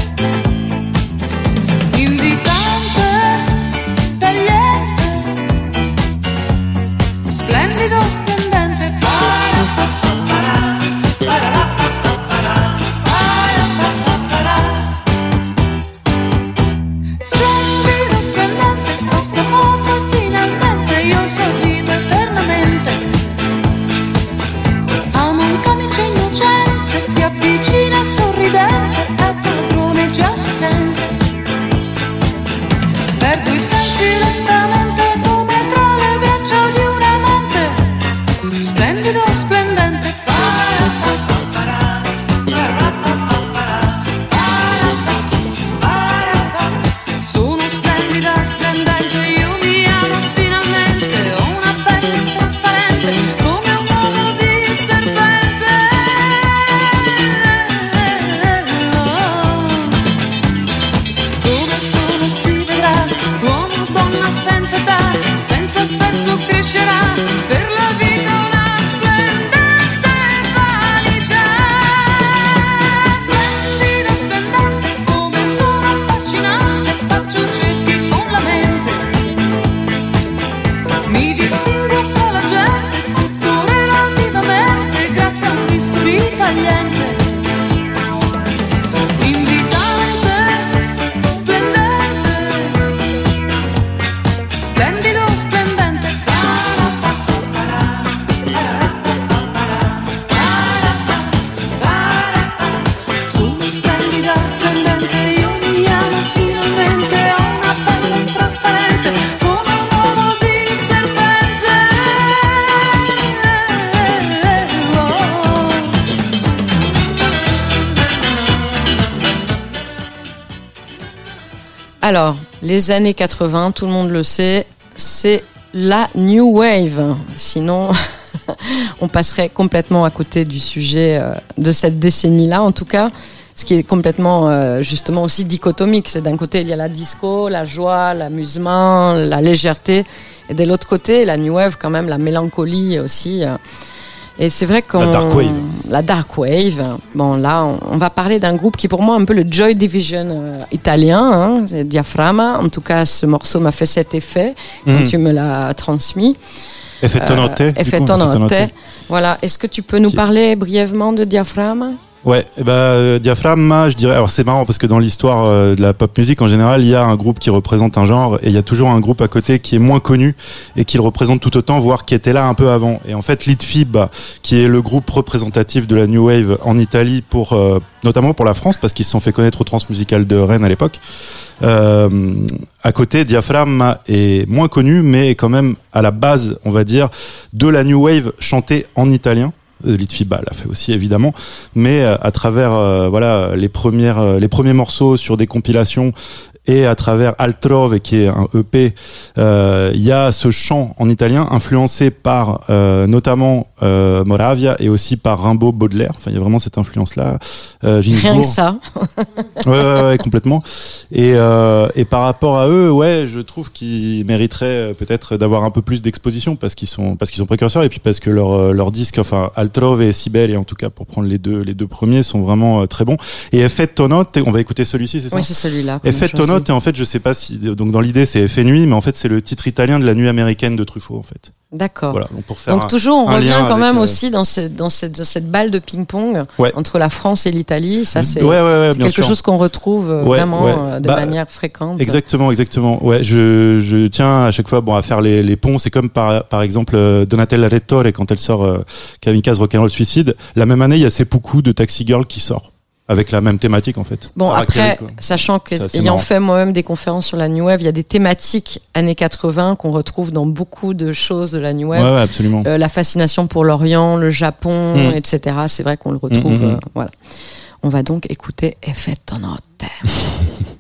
Alors, les années 80, tout le monde le sait, c'est la New Wave. Sinon, on passerait complètement à côté du sujet euh, de cette décennie-là, en tout cas. Ce qui est complètement, euh, justement, aussi dichotomique. C'est d'un côté, il y a la disco, la joie, l'amusement, la légèreté. Et de l'autre côté, la New Wave, quand même, la mélancolie aussi. Et c'est vrai qu'on... La dark wave. La dark wave. Bon, là, on, on va parler d'un groupe qui, est pour moi, un peu le Joy Division euh, italien, hein, c'est. En tout cas, ce morceau m'a fait cet effet quand Mhm. tu me l'as transmis. Effettonote. Euh, du coup, Effettonote. Voilà. Est-ce que tu peux nous parler brièvement de Diaphragme Ouais, et bah, euh, Diaphragma, je dirais. Alors c'est marrant parce que dans l'histoire euh, de la pop music en général, il y a un groupe qui représente un genre et il y a toujours un groupe à côté qui est moins connu et qui le représente tout autant, voire qui était là un peu avant. Et en fait, Litfib, qui est le groupe représentatif de la new wave en Italie pour euh, notamment pour la France parce qu'ils se sont fait connaître au Transmusical de Rennes à l'époque. Euh, à côté, Diaphragma est moins connu, mais est quand même à la base, on va dire, de la new wave chantée en italien. Euh, Litfib bah, l'a fait aussi évidemment, mais euh, à travers euh, voilà les premières euh, les premiers morceaux sur des compilations et à travers Altrove qui est un EP, euh, il y a ce chant en italien influencé par euh, notamment euh, Moravia et aussi par Rimbaud, Baudelaire. Enfin, il y a vraiment cette influence là. Rien que ça. Ouais, ouais, ouais, complètement. Et, et par rapport à eux, ouais, je trouve qu'ils mériteraient peut-être d'avoir un peu plus d'exposition parce qu'ils sont parce qu'ils sont précurseurs et puis parce que leur leur disque, enfin Altrove et Sibel, et en tout cas pour prendre les deux les deux premiers, sont vraiment très bons. Et Effetto Note, on va écouter celui-ci, c'est ça? Oui, c'est celui-là. qu'on a Et en fait, je sais pas si donc dans l'idée c'est Effet Nuit, mais en fait c'est le titre italien de la nuit américaine de Truffaut en fait. D'accord. Voilà, donc pour faire Donc un- toujours, on revient quand même euh, aussi dans, ce- dans cette, cette balle de ping-pong Ouais. entre la France et l'Italie. Ça, c'est Ouais, ouais, ouais, c'est quelque sûr. chose qu'on retrouve euh, vraiment euh, de Bah, manière fréquente. Exactement, exactement. Ouais, je, je tiens à chaque fois bon à faire les, les ponts. C'est comme par, par exemple Donatella Rettore quand elle sort euh, Kamikaze Rock'n'Roll Suicide. La même année, il y a Seppuku de Taxi Girl qui sort avec la même thématique en fait. Bon, après, sachant que, ayant marrant. fait moi-même des conférences sur la New Wave, il y a des thématiques années 80 qu'on retrouve dans beaucoup de choses de la New Ouais, Wave. ouais, absolument. Euh, la fascination pour l'Orient, le Japon, Mm. etc. C'est vrai qu'on le retrouve. Mm, mm, mm. euh, voilà. On va donc écouter Effetto notte.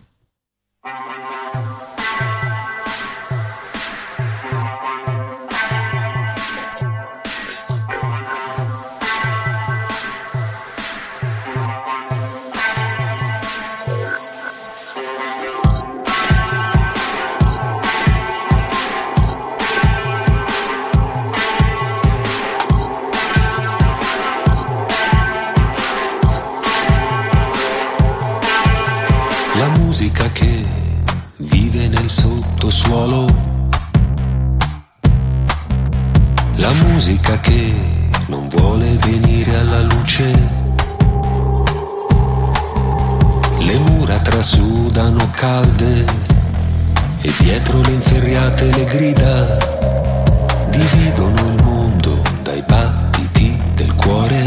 musica che non vuole venire alla luce. Le mura trasudano calde e dietro le inferriate le grida dividono il mondo dai battiti del cuore.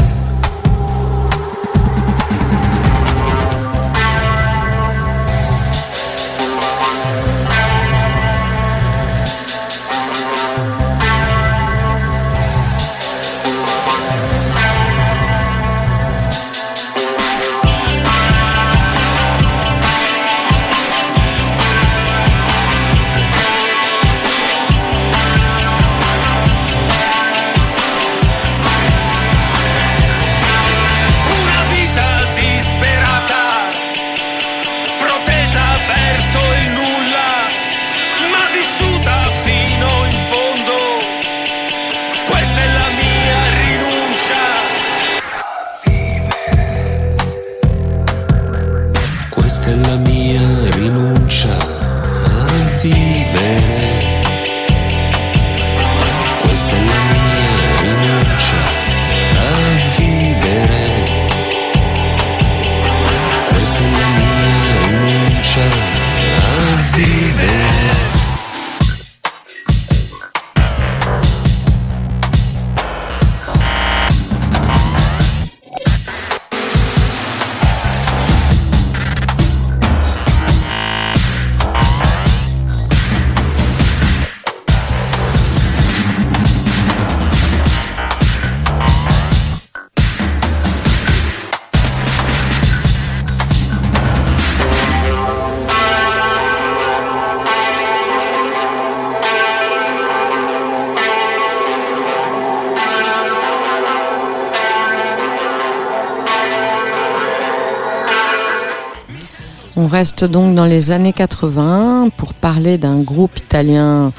Reste donc dans les années 80 pour parler d'un groupe italien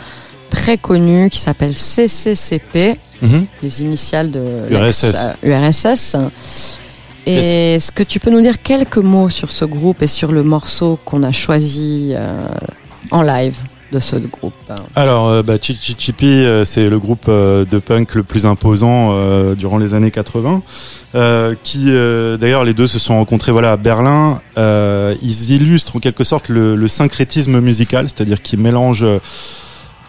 très connu qui s'appelle CCCP, Mhm. les initiales de URSS. l'ex- euh, URSS. Et est-ce que tu peux nous dire quelques mots sur ce groupe et sur le morceau qu'on a choisi euh, en live? De ce groupe Alors, euh, bah, Chichi Chipi, euh, c'est le groupe euh, de punk le plus imposant durant les années 80. euh, qui, d'ailleurs, les deux se sont rencontrés voilà à Berlin. Ils illustrent en quelque sorte le, le syncrétisme musical, c'est-à-dire qu'ils mélangent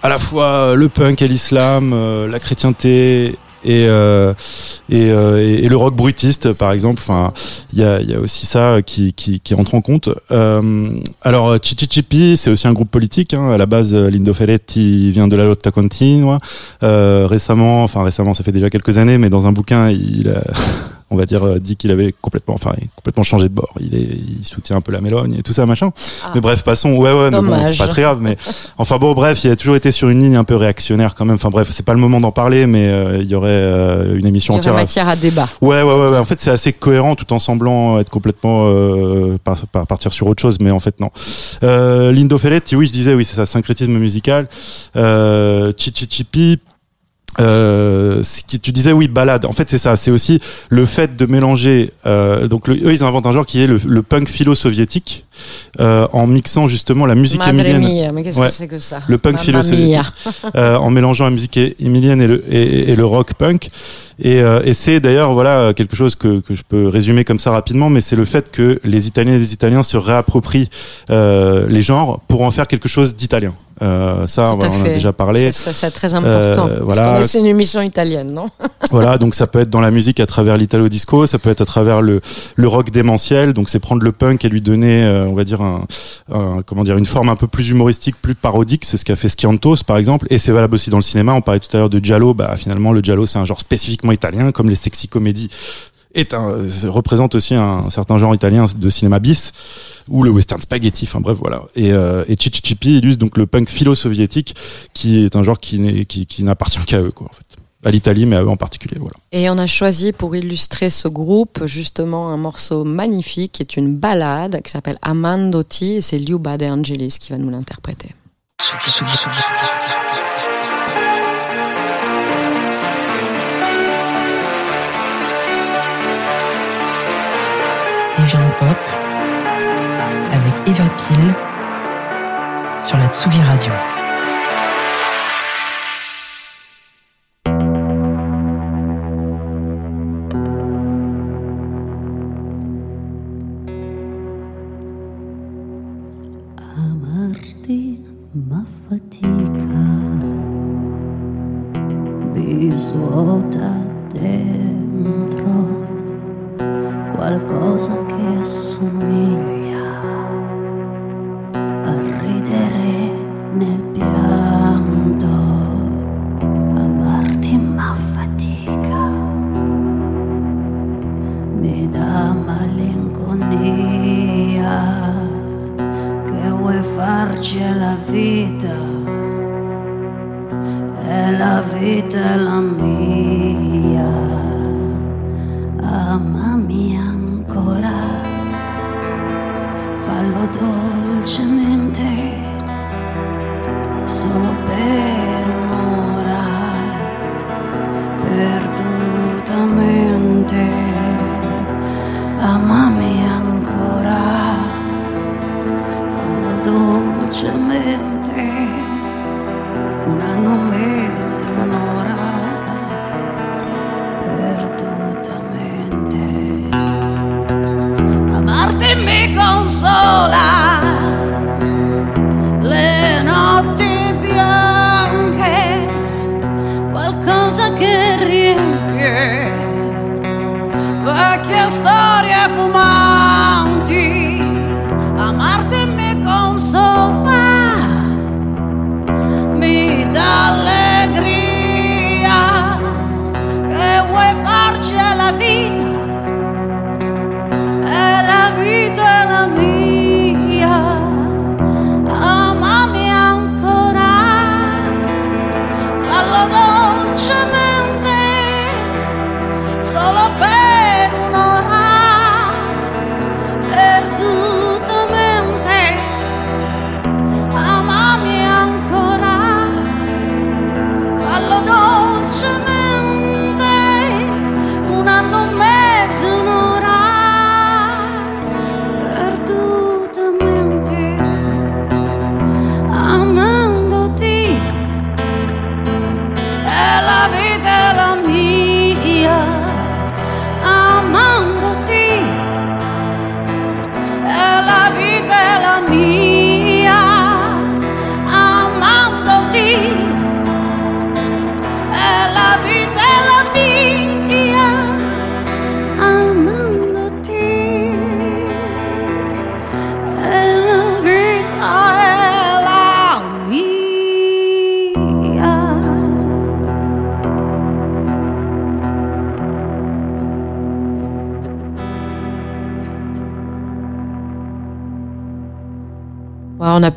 à la fois le punk et l'islam, la chrétienté et euh, et, euh, et- et le rock bruitiste par exemple enfin il y a, y a aussi ça qui, qui, qui entre en compte euh, alors Chichi Chipi c'est aussi un groupe politique hein. à la base Lindo Ferretti vient de la Lotta Continua euh, récemment enfin récemment ça fait déjà quelques années mais dans un bouquin il a on va dire euh, dit qu'il avait complètement enfin complètement changé de bord il est il soutient un peu la mélogne et tout ça machin Ah. mais bref passons ouais ouais mais bon c'est pas très grave mais enfin bon bref il a toujours été sur une ligne un peu réactionnaire quand même enfin bref c'est pas le moment d'en parler mais euh, il y aurait euh, une émission Il y entière matière à débat. Ouais, ouais, ouais, ouais. En fait, c'est assez cohérent tout en semblant être complètement euh, par, par- partir sur autre chose, mais en fait non. Lindo Ferretti, oui, je disais, oui, c'est ça, syncrétisme musical. Euh, Chichi Chipi. Euh, ce qui tu disais oui balade. En fait c'est ça. C'est aussi le fait de mélanger euh, donc le- eux ils inventent un genre qui est le, le punk philo-soviétique euh, en mixant justement la musique Madre émilienne. mia, mais qu'est-ce Ouais. que c'est que ça? Le punk Mamma philo-soviétique. euh, en mélangeant la musique émilienne et le, et, et le rock punk. Et, euh, et c'est d'ailleurs voilà quelque chose que, que je peux résumer comme ça rapidement mais c'est le fait que les Italiens et les Italiens se réapproprient euh, les genres pour en faire quelque chose d'italien euh, ça on en a déjà parlé C'est- très important. Euh, voilà. C'est une émission italienne, non voilà, donc ça peut être dans la musique à travers l'italo disco, ça peut être à travers le, le rock démentiel, donc c'est prendre le punk et lui donner, euh, on va dire un, un- comment dire, une forme un peu plus humoristique, plus parodique. C'est ce qu'a fait Sciantos par exemple, et c'est valable aussi dans le cinéma. On parlait tout à l'heure de giallo, bah finalement le giallo c'est un genre spécifiquement italien, comme les sexy comédies est un, euh, représente aussi un, certain genre italien de cinéma bis ou le western spaghetti. Enfin bref, voilà. Et, euh, et Chichi Chipi illustre donc le punk philo-soviétique, qui est un genre qui, n'est- qui, qui n'appartient qu'à eux, quoi, en fait. À l'Italie, mais à eux en particulier, voilà. Et on a choisi pour illustrer ce groupe justement un morceau magnifique qui est une ballade qui s'appelle Amandotti et c'est Liuba De Angelis qui va nous l'interpréter. Gens pop avec Eva Pile sur la Tsugi Radio. Vuoi farci è la vita e la vita è la mia. Amami ancora fallo dolcemente solo per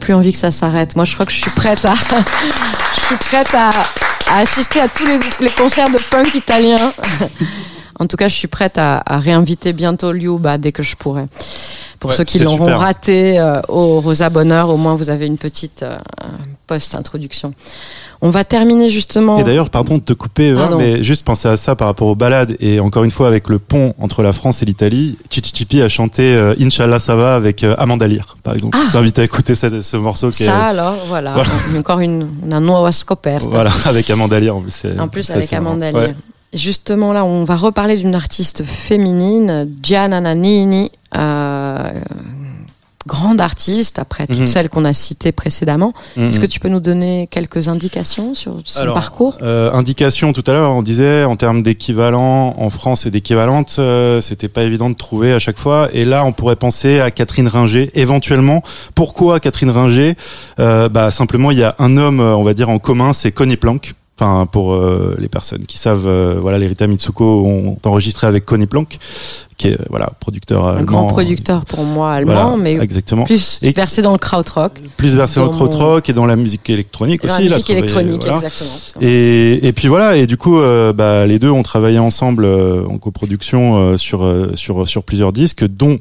plus envie que ça s'arrête. Moi, je crois que je suis prête à, je suis prête à, à assister à tous les, les concerts de punk italien. En tout cas, je suis prête à, à réinviter bientôt Liuba dès que je pourrai. Pour Ouais, ceux qui l'auront raté euh, au Rosa Bonheur, au moins vous avez une petite euh, post-introduction. On va terminer justement. Et d'ailleurs, pardon de te couper, Eva, mais juste penser à ça par rapport aux balades et encore une fois avec le pont entre la France et l'Italie. Chichi Chipi a chanté euh, Inch'Allah ça va avec euh, Amanda Lear, par exemple. Ah. Je vous invite à écouter ce, ce morceau qui est ça alors, voilà. Voilà. Encore une, una nuova scoperta. voilà avec Amanda Lear en plus. En plus avec. Amanda Ouais. Lear. Justement là, on va reparler d'une artiste féminine, Gianna Nannini, euh, grande artiste après toutes Mhm. celles qu'on a citées précédemment. Mhm. Est-ce que tu peux nous donner quelques indications sur son Alors, parcours Euh, indication tout à l'heure, on disait en termes d'équivalent en France et d'équivalente, euh, c'était pas évident de trouver à chaque fois. Et là, on pourrait penser à Catherine Ringer, éventuellement. Pourquoi Catherine Ringer? Euh, Bah simplement, il y a un homme, euh, on va dire en commun, c'est Connie Plank. Enfin, pour euh, les personnes qui savent, euh, voilà, les Rita Mitsuko ont enregistré avec Connie Plank, qui est voilà producteur Un allemand. grand producteur pour moi allemand, Voilà, mais exactement. plus Et- versé dans le krautrock. plus versé dans le krautrock et dans la musique électronique Dans la aussi. il a musique électronique, voilà. exactement. Et, et puis voilà, et du coup, euh, bah, les deux ont travaillé ensemble euh, en coproduction euh, sur, euh, sur, sur plusieurs disques, dont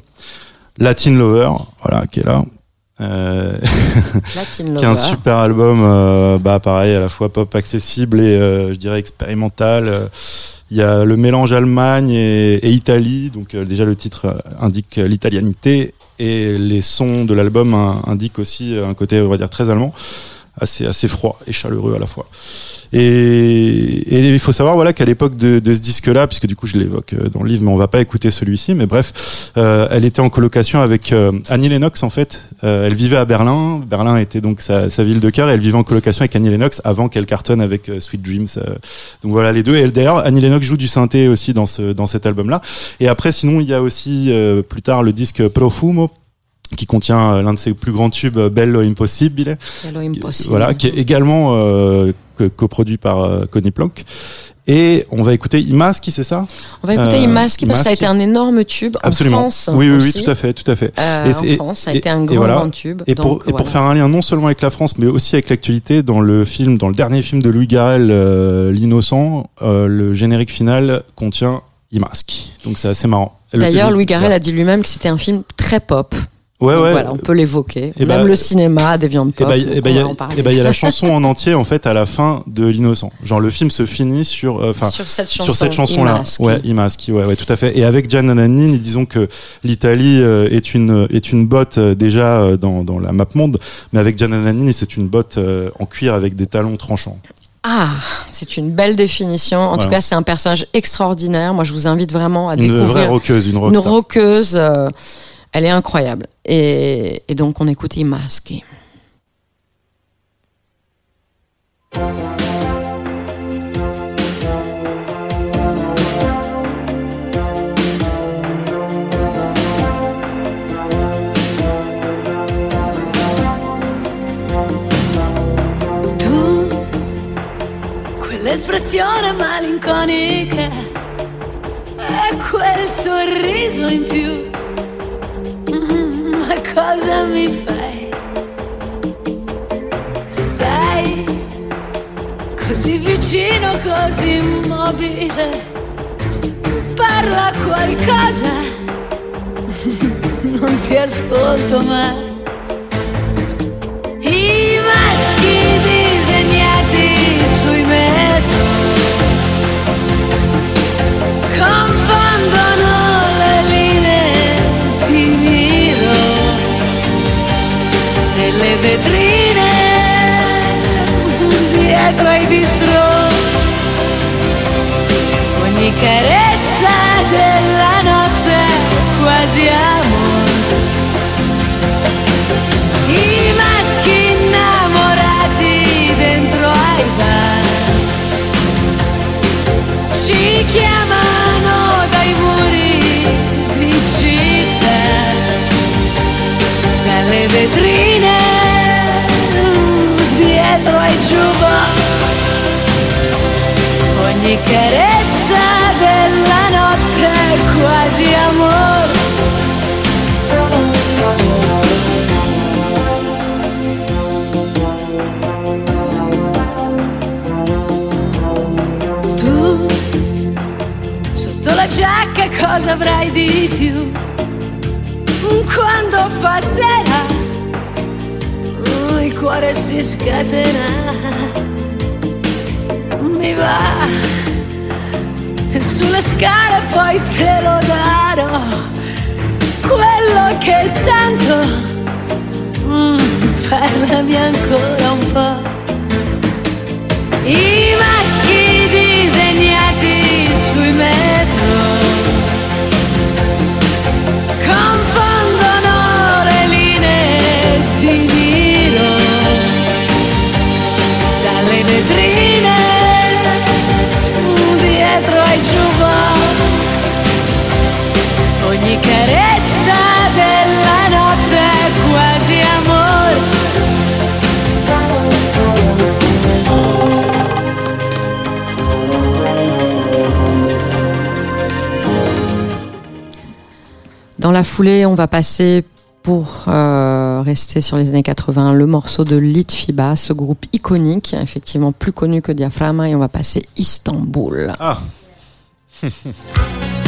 Latin Lover, voilà, qui est là. Euh, qui est un super album, euh, bah pareil, à la fois pop accessible et euh, je dirais expérimental. Il y a le mélange Allemagne et, et Italie, donc euh, déjà le titre indique l'italianité et les sons de l'album hein, indiquent aussi un côté, on va dire, très allemand, assez assez froid et chaleureux à la fois. Et, il faut savoir voilà qu'à l'époque de, de ce disque-là, puisque du coup je l'évoque euh, dans le livre, mais on va pas écouter celui-ci, mais bref, euh, elle était en colocation avec euh, Annie Lennox en fait. Euh, elle vivait à Berlin. Berlin était donc sa, sa ville de cœur. Et elle vivait en colocation avec Annie Lennox avant qu'elle cartonne avec euh, Sweet Dreams. euh. donc voilà les deux. Et d'ailleurs, Annie Lennox joue du synthé aussi dans ce dans cet album-là. Et après, sinon, il y a aussi plus tard le disque Profumo qui contient euh, l'un de ses plus grands tubes, euh, Bello Impossibile. Bello Impossibile. Voilà, qui est également euh, co- coproduit par euh, Connie. Et on va écouter Imaski, c'est ça? On va écouter Euh, Imaski parce que ça a été un énorme tube Absolument. en France. oui, oui, oui, aussi. tout à fait, tout à fait. Euh, Et en France, ça a et- été un grand, voilà. grand tube. Et pour, et faire un lien non seulement avec la France, mais aussi avec l'actualité, dans le film, dans le dernier film de Louis Garrel, euh, L'innocent, le générique final contient Imaski. Donc c'est assez marrant. D'ailleurs, Louis Garrel a dit lui-même que c'était un film très pop. Ouais, Donc ouais. Voilà, on peut l'évoquer. Et Même bah- le cinéma, des viandes pop. bah, donc et bah, on il bah, y a la chanson en entier en fait à la fin de l'innocent. Genre le film se finit sur, euh, enfin, Sur cette sur chanson. Ouais, Imaski, ouais, ouais, tout à fait. Et avec Gian Nannini, disons que l'Italie euh, est une est une botte euh, déjà euh, dans dans la map monde, mais avec Gian Nannini, c'est une botte euh, en cuir avec des talons tranchants. Ah, c'est une belle définition. En Voilà. tout cas, c'est un personnage extraordinaire. Moi, je vous invite vraiment à Une découvrir vraie rockeuse, une une rockstar. rockeuse. euh, elle est incroyable. Et, et donc, on écoute Imaski. Tu, quell'espressione malinconica e quel sorriso in più, cosa mi fai? Stai così vicino, così immobile, parla qualcosa, non ti ascolto mai. Dietro ai bistrò ogni carezza della notte quasi amore. I maschi innamorati dentro ai bar. Ci chiamano dai muri di città, dalle vetrine dietro ai jukebox. Ogni carezza della notte è quasi amore. Tu sotto la giacca cosa avrai di più? Quando oh, il cuore si scatena mi va. E sulle scale poi te lo darò. Quello che sento, mm, parlami ancora un po'. I maschi disegnati sui metro la foulée, on va passer pour euh, rester sur les années 80 le morceau de Litfiba, ce groupe iconique, effectivement plus connu que Diaphragma, et on va passer Istanbul. Ah.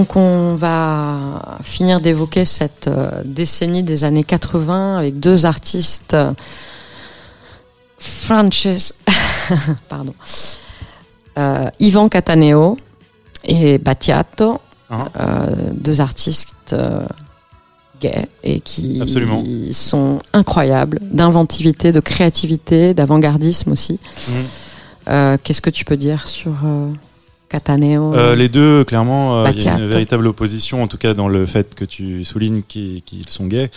Donc on va finir d'évoquer cette euh, décennie des années 80 avec deux artistes euh, Frances pardon euh, Ivan Cataneo et Battiato Hein euh, deux artistes gays et qui Absolument. sont incroyables d'inventivité, de créativité, d'avant-gardisme aussi. Euh, Qu'est-ce que tu peux dire sur Cataneo Euh, les deux, clairement, euh, il y a une véritable opposition, en tout cas dans le fait que tu soulignes qu'ils sont gays,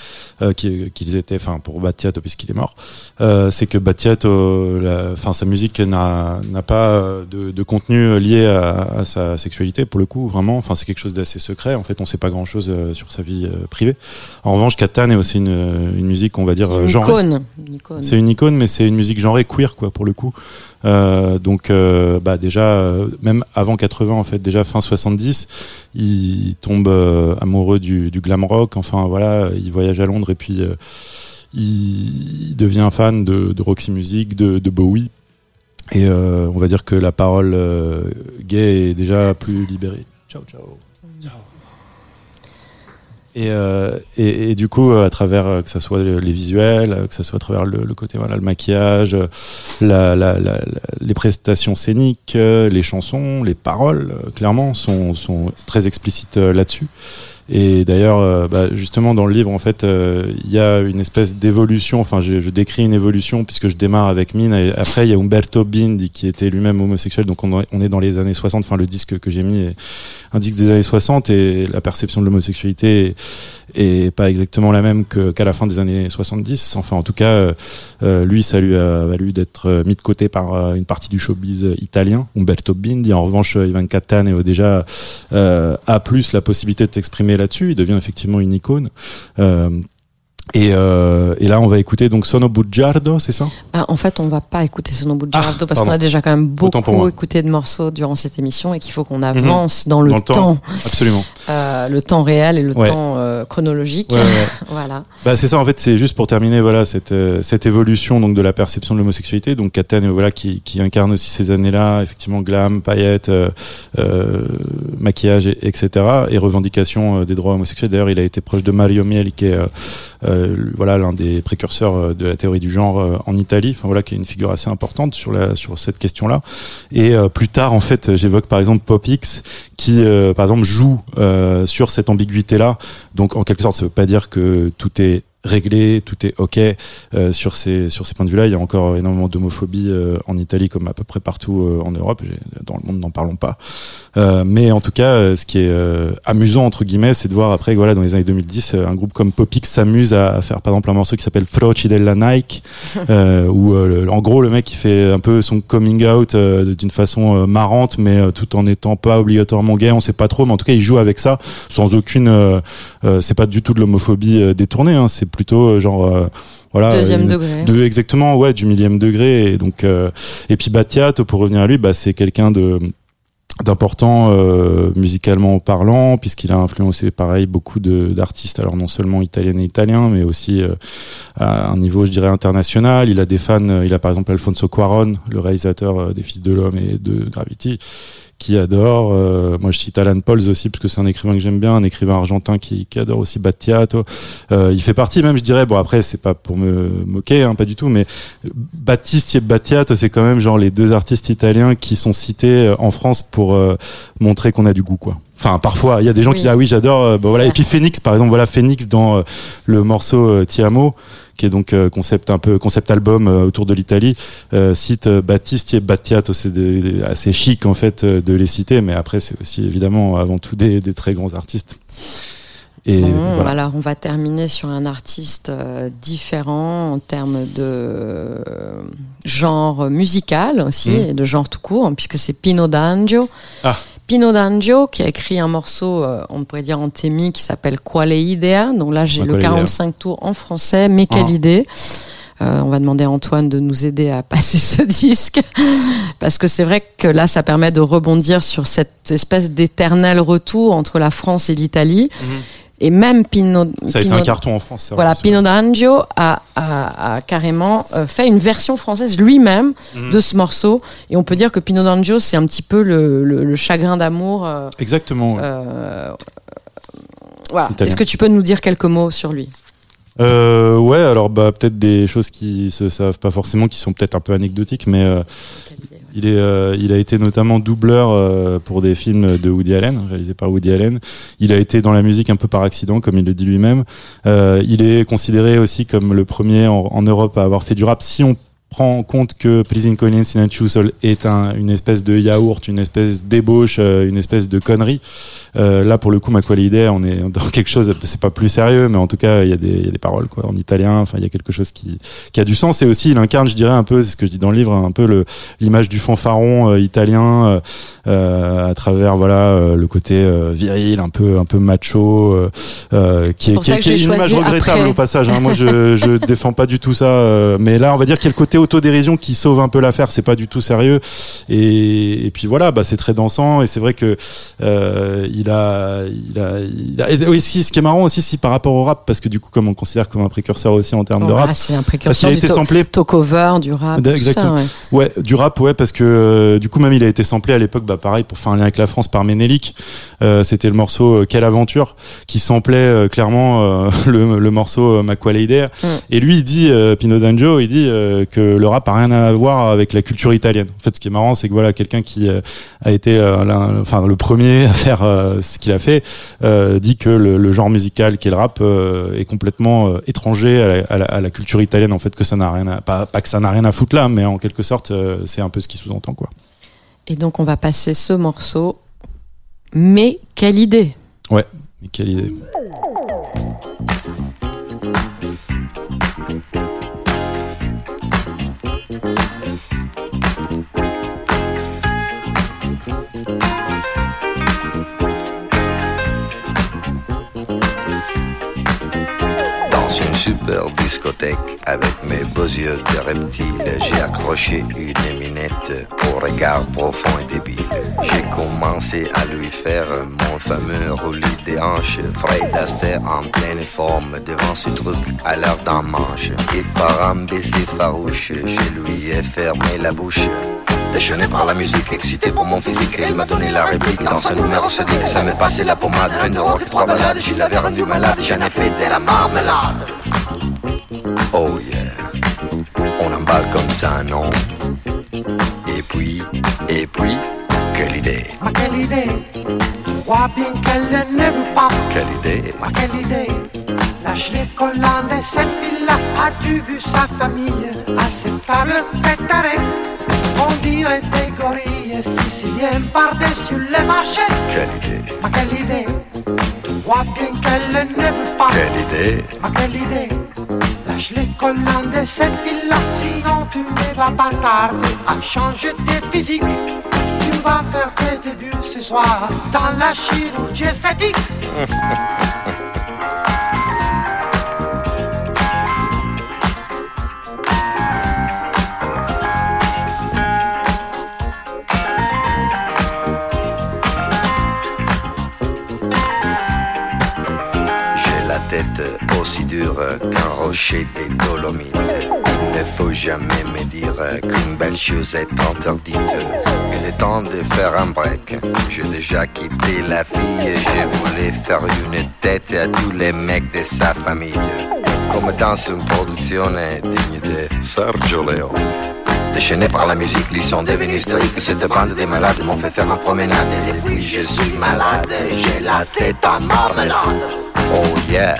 euh, qu'ils étaient, enfin pour Battiato puisqu'il est mort, euh, c'est que Battiato, la- enfin sa musique n'a pas euh, de, de contenu lié à, à sa sexualité pour le coup, vraiment. Enfin c'est quelque chose d'assez secret. En fait, on sait pas grand chose sur sa vie euh, privée. En revanche, Catan est aussi une, une musique, on va dire, genrée. icône. Une icône. C'est une icône, mais c'est une musique genrée queer, quoi, pour le coup. Euh, donc, euh, bah déjà, euh, même avant 80, en fait, déjà fin 70, il tombe amoureux du, glam rock. Enfin, voilà, il voyage à Londres et puis il, devient fan de, Roxy Music, de, Bowie. Et on va dire que la parole gay est déjà plus libérée. Ciao, ciao. Et, euh, et, du coup, à travers euh, que ça soit les visuels, euh, que ça soit à travers le, le côté voilà le maquillage, euh, la, la, la, les prestations scéniques, les chansons, les paroles, clairement sont, sont très explicites là-dessus. Et d'ailleurs, euh, bah, justement dans le livre, en fait, euh, il y a une espèce d'évolution. Enfin, je, je décris une évolution puisque je démarre avec Mine. Et après, il y a Umberto Bindi qui était lui-même homosexuel. Donc, on, est dans les années 60. Enfin, le disque que j'ai mis est un disque des années 60 et la perception de l'homosexualité est, est pas exactement la même qu'à la fin des années 70. Enfin, en tout cas, euh, euh, lui, ça lui a valu d'être mis de côté par une partie du showbiz italien, Umberto Bindi. En revanche, Ivan Cattaneo déjà euh, a plus la possibilité de s'exprimer là-dessus. Il devient effectivement une icône. Euh, et, euh, et là, on va écouter donc Sono Bugiardo, c'est ça? Ah, en fait, on va pas écouter Sono Bugiardo parce pardon. qu'on a déjà quand même beaucoup écouté de morceaux durant cette émission et qu'il faut qu'on avance dans, le Dans le temps, temps. Absolument. Euh, le temps réel et le Ouais. temps euh, chronologique. Ouais, ouais. voilà. Bah c'est ça en fait, c'est juste pour terminer voilà cette euh, cette évolution donc de la perception de l'homosexualité donc Catane voilà qui qui incarne aussi ces années-là effectivement glam, paillettes, euh, euh, maquillage et- etc et revendication euh, des droits homosexuels. D'ailleurs, il a été proche de Mario Mieli qui est euh, euh, voilà l'un des précurseurs euh, de la théorie du genre euh, en Italie. Enfin voilà qui est une figure assez importante sur la sur cette question-là. Et euh, plus tard en fait, j'évoque par exemple Pop X qui euh, par exemple joue euh, sur cette ambiguïté là. Donc en quelque sorte, ça veut pas dire que tout est réglé, tout est ok euh, sur ces sur ces points de vue-là. Il y a encore énormément d'homophobie euh, en Italie comme à peu près partout euh, en Europe. Dans le monde, n'en parlons pas. Euh, mais en tout cas, euh, ce qui est euh, amusant entre guillemets, c'est de voir après, voilà, dans les années 2010, euh, un groupe comme Popix s'amuse à, à faire par exemple un morceau qui s'appelle Froci della Nike, euh, où euh, le- en gros le mec il fait un peu son coming out euh, d'une façon euh, marrante, mais euh, tout en n'étant pas obligatoirement gay. On sait pas trop, mais en tout cas il joue avec ça sans aucune. c'est pas du tout de l'homophobie euh, détournée, hein, c'est plutôt euh, genre. euh, voilà, Deuxième une- degré. de exactement ouais du millième degré et donc euh, et puis Battiato pour revenir à lui bah c'est quelqu'un de d'important euh, musicalement parlant puisqu'il a influencé pareil beaucoup de d'artistes alors non seulement italiens et italiens mais aussi euh, à un niveau je dirais international il a des fans euh, il a par exemple Alfonso Cuaron le réalisateur euh, des Fils de l'homme et de Gravity qui adore euh, moi je cite Alan Pauls aussi parce que c'est un écrivain que j'aime bien un écrivain argentin qui, qui adore aussi Battiato. Euh, il fait partie même je dirais. Bon après c'est pas pour me moquer hein, pas du tout mais Battisti et Battiato c'est quand même genre les deux artistes italiens qui sont cités euh, en France pour euh, montrer qu'on a du goût quoi enfin parfois il y a des gens qui disent ah oui j'adore euh, bah, voilà et puis Phoenix par exemple voilà Phoenix dans euh, le morceau euh, Ti amo qui est donc concept un peu concept album autour de l'Italie euh, cite Battisti et Battiato c'est assez chic en fait de les citer mais après c'est aussi évidemment avant tout des, des très grands artistes et Bon, voilà. alors on va terminer sur un artiste différent en termes de genre musical aussi Mhm. et de genre tout court, puisque c'est Pino D'Angio. Ah. Pino D'Angio qui a écrit un morceau, euh, on pourrait dire en thémi, qui s'appelle Quale idea. Donc là j'ai le Quale idea. 45 tours en français, mais quelle Ah. idée Euh, on va demander à Antoine de nous aider à passer ce disque parce que c'est vrai que là ça permet de rebondir sur cette espèce d'éternel retour entre la France et l'Italie Et même Pino, Ça a été un carton en France. ça, Voilà, c'est- Pino D'Angio a, a, a carrément euh, fait une version française lui-même Mhm. de ce morceau. Et on peut dire que Pino D'Angio, c'est un petit peu le, le- le chagrin d'amour. euh, Exactement. euh, voilà. Est-ce que tu peux nous dire quelques mots sur lui? Euh, ouais, alors bah peut-être des choses qui se savent pas forcément, qui sont peut-être un peu anecdotiques, mais euh, il est, euh, il a été notamment doubleur euh, pour des films de Woody Allen, réalisés par Woody Allen. Il a été dans la musique un peu par accident, comme il le dit lui-même. Euh, il est considéré aussi comme le premier en, en Europe à avoir fait du rap. Si on prend en compte que Pleasing Collins in a Soul est un, une espèce de yaourt, une espèce d'ébauche, euh, une espèce de connerie. Euh, là, pour le coup, Maqualide, on est dans quelque chose, c'est pas plus sérieux, mais en tout cas, il y a des, il y a des paroles, quoi, en italien. Enfin, il y a quelque chose qui, qui a du sens. Et aussi, il incarne, je dirais, un peu, c'est ce que je dis dans le livre, un peu l'image du fanfaron euh, italien, euh, à travers, voilà, le côté viril, un peu, un peu macho, qui est, qui qui est une image regrettable après. au passage. Hein. Moi, je, je défends pas du tout ça. mais là, on va dire qu'il y a le côté autodérision qui sauve un peu l'affaire. C'est pas du tout sérieux. Et, et puis voilà, bah, c'est très dansant. Et c'est vrai que euh, il a, il a, il a- et oui, ce qui est marrant aussi, si par rapport au rap, parce que du coup, comme on le considère comme un précurseur aussi en termes de Voilà, rap, C'est un parce précurseur qu'il a du été samplé talk-over, du rap. ça, ouais. Ouais, du rap, ouais, parce que euh, du coup même il a été samplé à l'époque, bah pareil pour faire un lien avec la France par Ménélique. Euh, C'était le morceau Quelle aventure qui samplait clairement le, le morceau Maqualide. Mm. Et lui il dit, Pino D'Angio, il dit euh, que le rap a rien à voir avec la culture italienne. En fait, ce qui est marrant, c'est que voilà quelqu'un qui euh, a été euh, enfin le premier à faire euh, ce qu'il a fait dit que le, le genre musical qui est le rap est complètement étranger à la, à la- à la culture italienne. En fait, que ça n'a rien, à, pas, pas que ça n'a rien à foutre là, mais en quelque sorte, c'est un peu ce qui sous-entend quoi. Et donc, on va passer ce morceau. Mais quelle idée Ouais, mais quelle idée. Discothèque, avec mes beaux yeux de reptile, j'ai accroché une minette au regard profond et débile. J'ai commencé à lui faire mon fameux roulis des hanches. Fred Astaire en pleine forme devant ce truc à l'heure d'un manche. Et par un baiser farouche, je lui ai fermé la bouche. Déchaîné par la musique, excité pour mon physique, il m'a donné la réplique dans ce numéro se dit que ça m'est passé la pommade, plein de rock, trois balades, je l'avais rendu malade, j'en ai fait de la marmelade. Oh yeah, on emballe comme ça, non? Et puis, et puis, quelle idée, Ma quelle idée? Vois bien qu'elle ne veut pas. Quelle idée, Ma quelle idée? Lâche les collants de cette fille-là. As-tu vu sa famille À cette table Par-dessus les marchés. Quelle idée, Ma quelle idée. Vois bien qu'elle ne veut pas. Quelle idée, Ma quelle idée. Lâche les collants de cette fille-là Sinon tu ne vas pas tarder À changer tes physiques. Tu vas faire tes débuts ce soir Dans la chirurgie esthétique qu'un rocher des Dolomites. Il ne faut jamais me dire qu'une belle chose est interdite. Il est temps de faire un break. J'ai déjà quitté la fille. Je voulais faire une tête à tous les mecs de sa famille. Comme dans une production digne de Sergio Leone. Déchaîné par la musique, ils sont devenus hystériques. Cette bande de malades m'ont fait faire une promenade. Et depuis, je suis malade. J'ai la tête en marmelade. Oh yeah,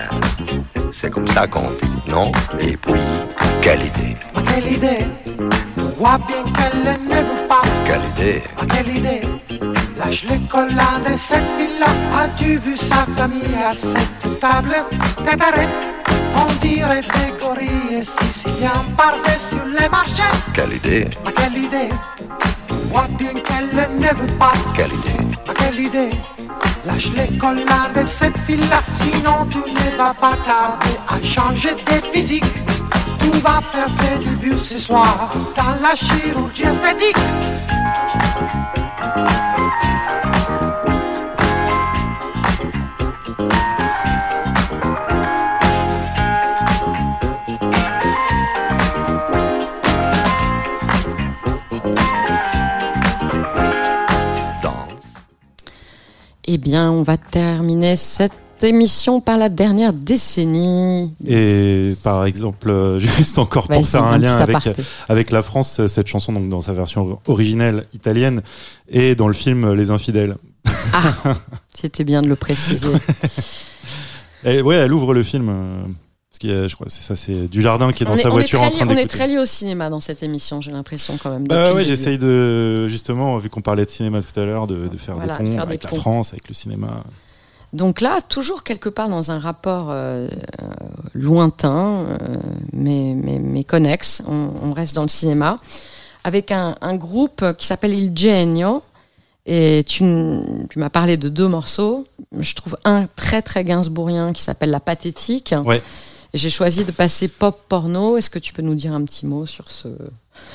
c'est comme ça qu'on dit, non Et puis, quelle idée, quelle idée? Vois bien qu'elle ne veut pas. Quelle idée, quelle idée? Lâche les collants de cette fille-là As-tu vu sa famille à cette table? Préparée On dirait des gorilles siciliens Par-dessus les marchés. Quelle idée, Ma quelle idée? Vois bien qu'elle ne veut pas. Quelle idée, Ma quelle idée? Lâche les collants de cette fille-là Sinon tu ne vas pas tarder à changer tes physiques. Tu vas faire tes débuts ce soir. Dans la chirurgie esthétique Eh bien, on va terminer cette émission par la dernière décennie. Et par exemple, euh, juste encore pour Vas-y, faire un lien avec, aparté. avec la France, euh, cette chanson donc dans sa version originelle italienne et dans le film Les Infidèles. Ah, c'était bien de le préciser. Et ouais, elle ouvre le film. Je crois, c'est ça, c'est du jardin qui est dans sa voiture en train lié, on est très lié au cinéma dans cette émission, j'ai l'impression quand même. Bah ouais, j'essaye de justement, vu qu'on parlait de cinéma tout à l'heure, de, de faire Voilà, des ponts faire des avec la ponts. France, avec le cinéma. Donc là, toujours quelque part dans un rapport euh, euh, lointain, euh, mais, mais, mais connexe, on, on reste dans le cinéma, avec un, un groupe qui s'appelle Il Genio. Et tu, tu m'as parlé de deux morceaux. Je trouve un très très gainsbourgien qui s'appelle La Pathétique. Ouais. J'ai choisi de passer pop porno. Est-ce que tu peux nous dire un petit mot sur ce,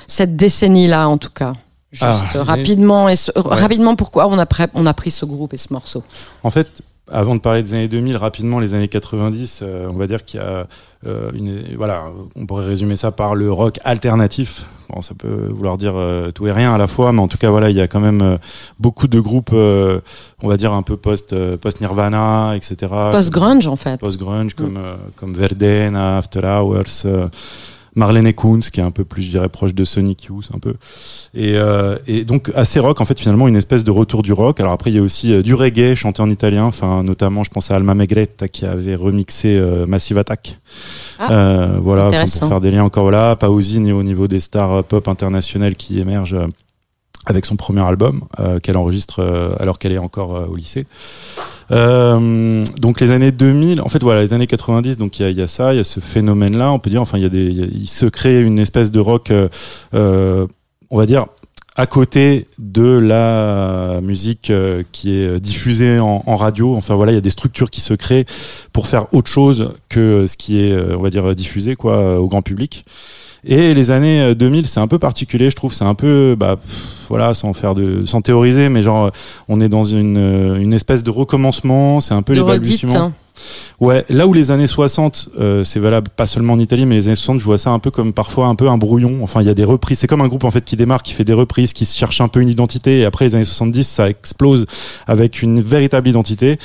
cette décennie-là, en tout cas? Juste Ah, euh, rapidement, et ce- Ouais. rapidement, pourquoi on a, pré- on a pris ce groupe et ce morceau? En fait, avant de parler des années 2000, rapidement, les années 90, euh, on va dire qu'il y a une, voilà, on pourrait résumer ça par le rock alternatif. Bon, ça peut vouloir dire euh, tout et rien à la fois, mais en tout cas, voilà, il y a quand même euh, beaucoup de groupes, euh, on va dire un peu post, euh, post Nirvana, etc. Post-grunge, en fait. Post-grunge, comme, euh, comme Verdena, After Hours, euh, Marlene Kunz, qui est un peu plus, je dirais, proche de Sonic Youth, un peu. Et, euh, et donc, assez rock, en fait, finalement, une espèce de retour du rock. Alors après, il y a aussi euh, du reggae chanté en italien, enfin, notamment, je pense à Alma Megretta, qui avait remixé euh, Massive Attack. Ah, voilà, pour faire des liens encore là. Pausini au niveau des stars pop internationales qui émergent avec son premier album qu'elle enregistre alors qu'elle est encore au lycée. Euh, donc les années 2000, en fait voilà, les années 90, donc il y y a ça, il y a ce phénomène-là, on peut dire, enfin il y a des, il se crée une espèce de rock, euh, euh, on va dire à côté de la musique euh, qui est diffusée en, en radio. Enfin voilà, il y a des structures qui se créent pour faire autre chose que ce qui est, on va dire, diffusé quoi au grand public. Et les années euh, 2000, c'est un peu particulier, je trouve. C'est un peu, bah, voilà, sans faire de, sans théoriser, mais genre, euh, on est dans une, euh, une espèce de recommencement. C'est un peu De les balbutiements. hein. Ouais, là où les années 60, euh, c'est valable pas seulement en Italie, mais les années 60, je vois ça un peu comme parfois un peu un brouillon. Enfin, il y a des reprises. C'est comme un groupe en fait qui démarre, qui fait des reprises, qui cherche un peu une identité. Et après les années 70, ça explose avec une véritable identité.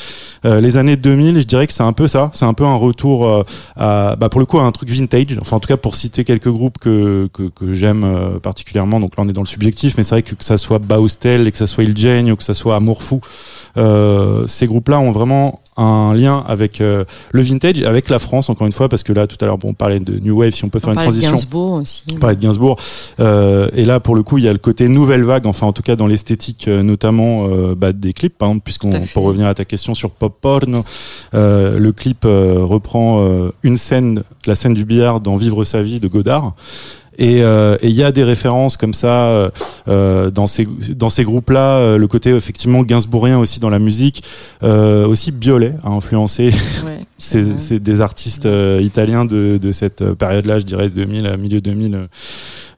Euh, les années 2000, je dirais que c'est un peu ça. C'est un peu un retour euh, à, bah, pour le coup, à un truc vintage. Enfin, en tout cas, pour citer quelques groupes que que, que j'aime euh, particulièrement. Donc là, on est dans le subjectif, mais c'est vrai que que ça soit Baustel, et que ça soit Il Genio, que ça soit Amour Fou, euh, ces groupes-là ont vraiment un lien avec euh, le vintage, avec la France encore une fois, parce que là tout à l'heure bon, on parlait de New Wave, si on peut faire On une parlait de transition. Gainsbourg aussi. On parlait de Gainsbourg, euh, et là pour le coup il y a le côté nouvelle vague, enfin en tout cas dans l'esthétique euh, notamment euh, bah, des clips, par exemple, puisqu'on pour revenir à ta question sur pop porn, le clip reprend une scène, la scène du billard dans Vivre sa vie de Godard. Et euh, et il y a des références comme ça euh, euh, dans ces dans ces groupes-là, euh, le côté effectivement gainsbourgien aussi dans la musique, euh, aussi Biolay a influencé Ouais, c'est des artistes italiens de, de cette période-là, je dirais 2000 à milieu 2000. euh,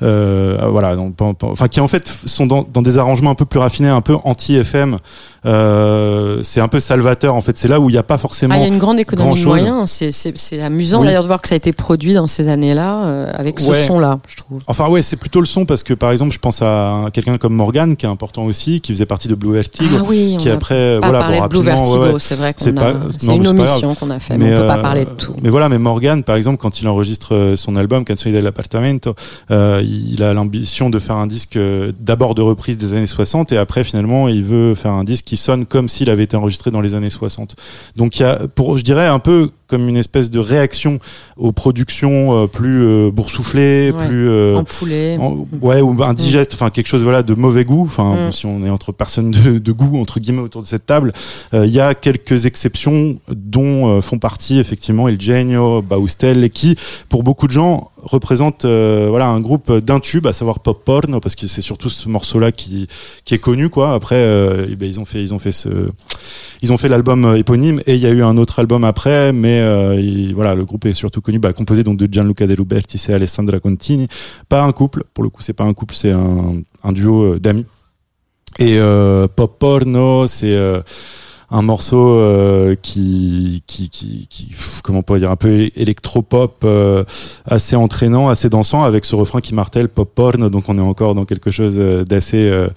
euh, voilà, donc, enfin qui en fait sont dans, dans des arrangements un peu plus raffinés, un peu anti-FM. Euh, c'est un peu salvateur en fait. C'est là où il n'y a pas forcément. Ah, il y a une grande économie de moyens. C'est- amusant Oui. d'ailleurs de voir que ça a été produit dans ces années-là euh, avec ce Ouais. son-là, je trouve. Enfin ouais, c'est plutôt le son parce que par exemple, je pense à un- quelqu'un comme Morgan qui est important aussi, qui faisait partie de Blue Vertigo, Ah oui, qui après pas voilà, parlé bon, de Blue Vertigo, ouais, ouais. c'est vrai qu'on C'est a- pas- c'est une mais omission qu'on a fait, mais on peut pas parler de tout. Mais voilà, mais Morgan, par exemple, quand il enregistre euh, son album Canzoni dell'appartamento, euh, il a l'ambition de faire un disque euh, d'abord de reprise des années 60 et après finalement il veut faire un disque qui sonne comme s'il avait été enregistré dans les années 60. Donc il y a, pour, je dirais un peu comme une espèce de réaction aux productions euh, plus euh, boursouflées, Ouais. plus euh, en- ouais ou indigeste, enfin quelque chose voilà de mauvais goût. Enfin Mm. si on est entre personnes de, de goût entre guillemets autour de cette table, euh, il y a quelques exceptions dont euh, font partie effectivement El Genio, Baustel, et qui pour beaucoup de gens représentent euh, voilà un groupe d'un tube, à savoir pop porn, parce que c'est surtout ce morceau-là qui qui est connu quoi. Après euh, eh ben, ils ont fait ils ont fait ce ils ont fait l'album euh, éponyme et il y a eu un autre album après, mais euh, il- voilà, le groupe est surtout connu, bah, composé donc de Gianluca De Luberti et Alessandra Contini. Pas un couple, pour le coup, c'est pas un couple, c'est un, un duo euh, d'amis. Et euh, Pop Porno, c'est un morceau euh, qui, qui, qui, qui, pff, comment on pourrait dire, un peu électropop, euh, assez entraînant, assez dansant, avec ce refrain qui martèle pop porn. Donc on est encore dans quelque chose euh, d'assez euh,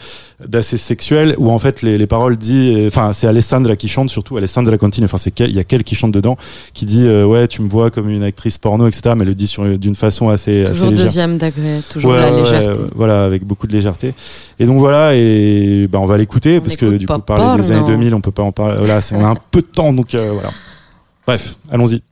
d'assez sexuel, où en fait les, les paroles dit, enfin c'est Alessandra qui chante surtout, Alessandra Contini. Enfin c'est il y a qu'elle qui chante dedans, qui dit euh, ouais tu me vois comme une actrice porno, etc. Mais elle le dit sur d'une façon assez assez Toujours légère. deuxième degré, toujours Ouais, la légèreté. ouais, voilà, avec beaucoup de légèreté. Et donc voilà, et ben on va l'écouter parce que du coup parler des années non 2000, on peut pas en parler. Voilà, c'est- on a un peu de temps, donc euh, voilà. Bref, allons-y.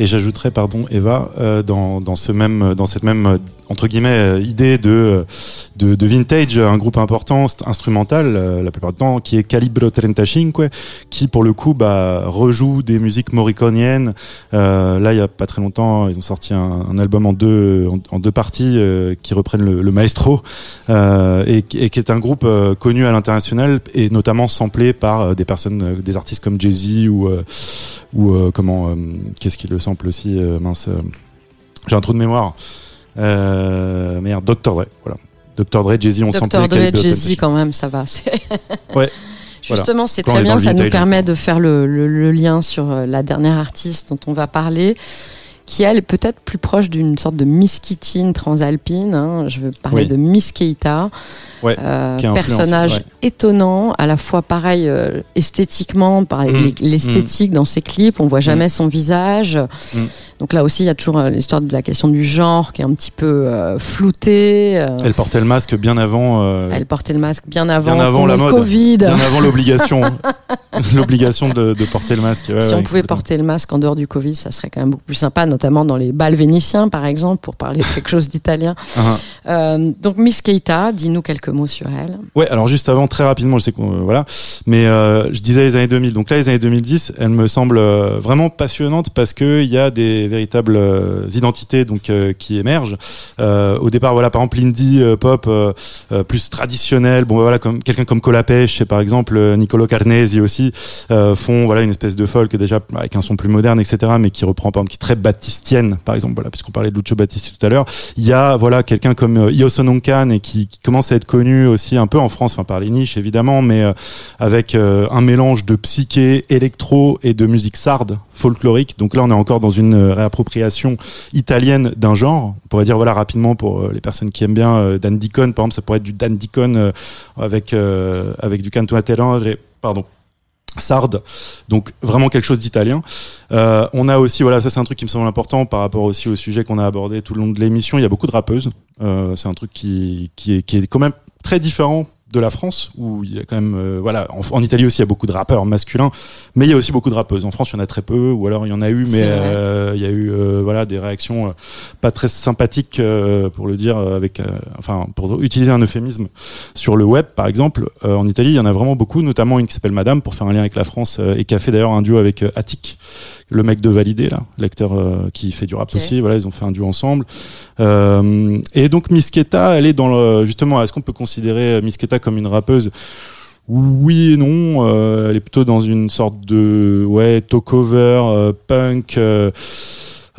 Et j'ajouterais, pardon, Eva, euh, dans, cette même entre guillemets euh, idée de, de de vintage, un groupe important st- instrumental euh, la plupart du temps, qui est Calibro 35, qui pour le coup bah, rejoue des musiques morriconiennes. Euh, là, il y a pas très longtemps, ils ont sorti un, album en deux en, deux parties euh, qui reprennent le, maestro euh, et, qui- est un groupe euh, connu à l'international et notamment samplé par euh, des personnes, euh, des artistes comme Jay Z ou euh, ou euh, comment euh, qu'est-ce qui le sample aussi euh, mince euh, j'ai un trou de mémoire euh, merde Dr Dre voilà Dr Dre Jay Z ont samplé Dr. Dre, Jay-Z 35. quand même, ça va. ouais Justement, Voilà. c'est on très bien, ça nous permet de faire le, le- le lien sur euh, la dernière artiste dont on va parler, qui elle est peut-être plus proche d'une sorte de Miss Kittin transalpine. hein. Je veux parler Oui. de Miss Keita. Ouais, Euh, personnage ouais. étonnant, à la fois pareil euh, esthétiquement, par Mm. l'e- l'esthétique dans ses clips, on voit jamais son visage. Mm. Donc là aussi, il y a toujours euh, l'histoire de la question du genre qui est un petit peu euh, floutée. elle portait le masque bien avant elle portait le masque bien avant, bien avant la mode Covid. bien avant l'obligation l'obligation de, de porter le masque Ouais, si on pouvait porter le masque en dehors du Covid, ça serait quand même beaucoup plus sympa, notamment dans les bals vénitiens, par exemple, pour parler de quelque chose d'italien. Ah, Euh, donc Miss Keita, dis-nous quelques mots sur elle. Ouais, alors juste avant, très rapidement, je sais qu'on euh, voilà, mais euh, je disais les années 2000. Donc là, les années 2010, elles me semblent euh, vraiment passionnantes parce que il y a des véritables identités donc euh, qui émergent. Au départ, voilà, par exemple, l'indie pop plus traditionnel. Bon, bah, voilà, comme quelqu'un comme Colapesce, par exemple, Niccolo Carnesi aussi font voilà une espèce de folk déjà avec un son plus moderne, etc. Mais qui reprend par exemple qui est très par exemple, voilà, puisqu'on parlait de Lucio Battisti tout à l'heure. Il y a voilà quelqu'un comme euh, Io Sono un Can et qui, commence à être connu aussi un peu en France, enfin par les niches évidemment, mais euh, avec euh, un mélange de psyché, électro et de musique sarde folklorique. Donc là, on est encore dans une euh, réappropriation italienne d'un genre. On pourrait dire voilà rapidement pour les personnes qui aiment bien Dan Deacon, par exemple, ça pourrait être du Dan Deacon avec avec du canto pardon sarde, donc vraiment quelque chose d'italien. Euh, on a aussi, voilà, ça c'est un truc qui me semble important par rapport aussi au sujet qu'on a abordé tout le long de l'émission. Il y a beaucoup de rappeuses. Euh, c'est un truc qui, qui, est, qui est quand même très différent de la France où il y a quand même euh, voilà en, en Italie aussi il y a beaucoup de rappeurs masculins mais il y a aussi beaucoup de rappeuses. En France il y en a très peu ou alors il y en a eu mais euh, il y a eu euh, voilà des réactions euh, pas très sympathiques euh, pour le dire euh, avec euh, enfin pour utiliser un euphémisme sur le web par exemple Euh, en Italie il y en a vraiment beaucoup notamment une qui s'appelle Madame pour faire un lien avec la France euh, et qui a fait d'ailleurs un duo avec Attic le mec de Validé là l'acteur euh, qui fait du rap aussi voilà ils ont fait un duo ensemble euh, et donc Misketa, elle est dans le, justement, est-ce qu'on peut considérer Misketa comme une rappeuse? Oui et non. euh, elle est plutôt dans une sorte de ouais talk-over, euh, punk.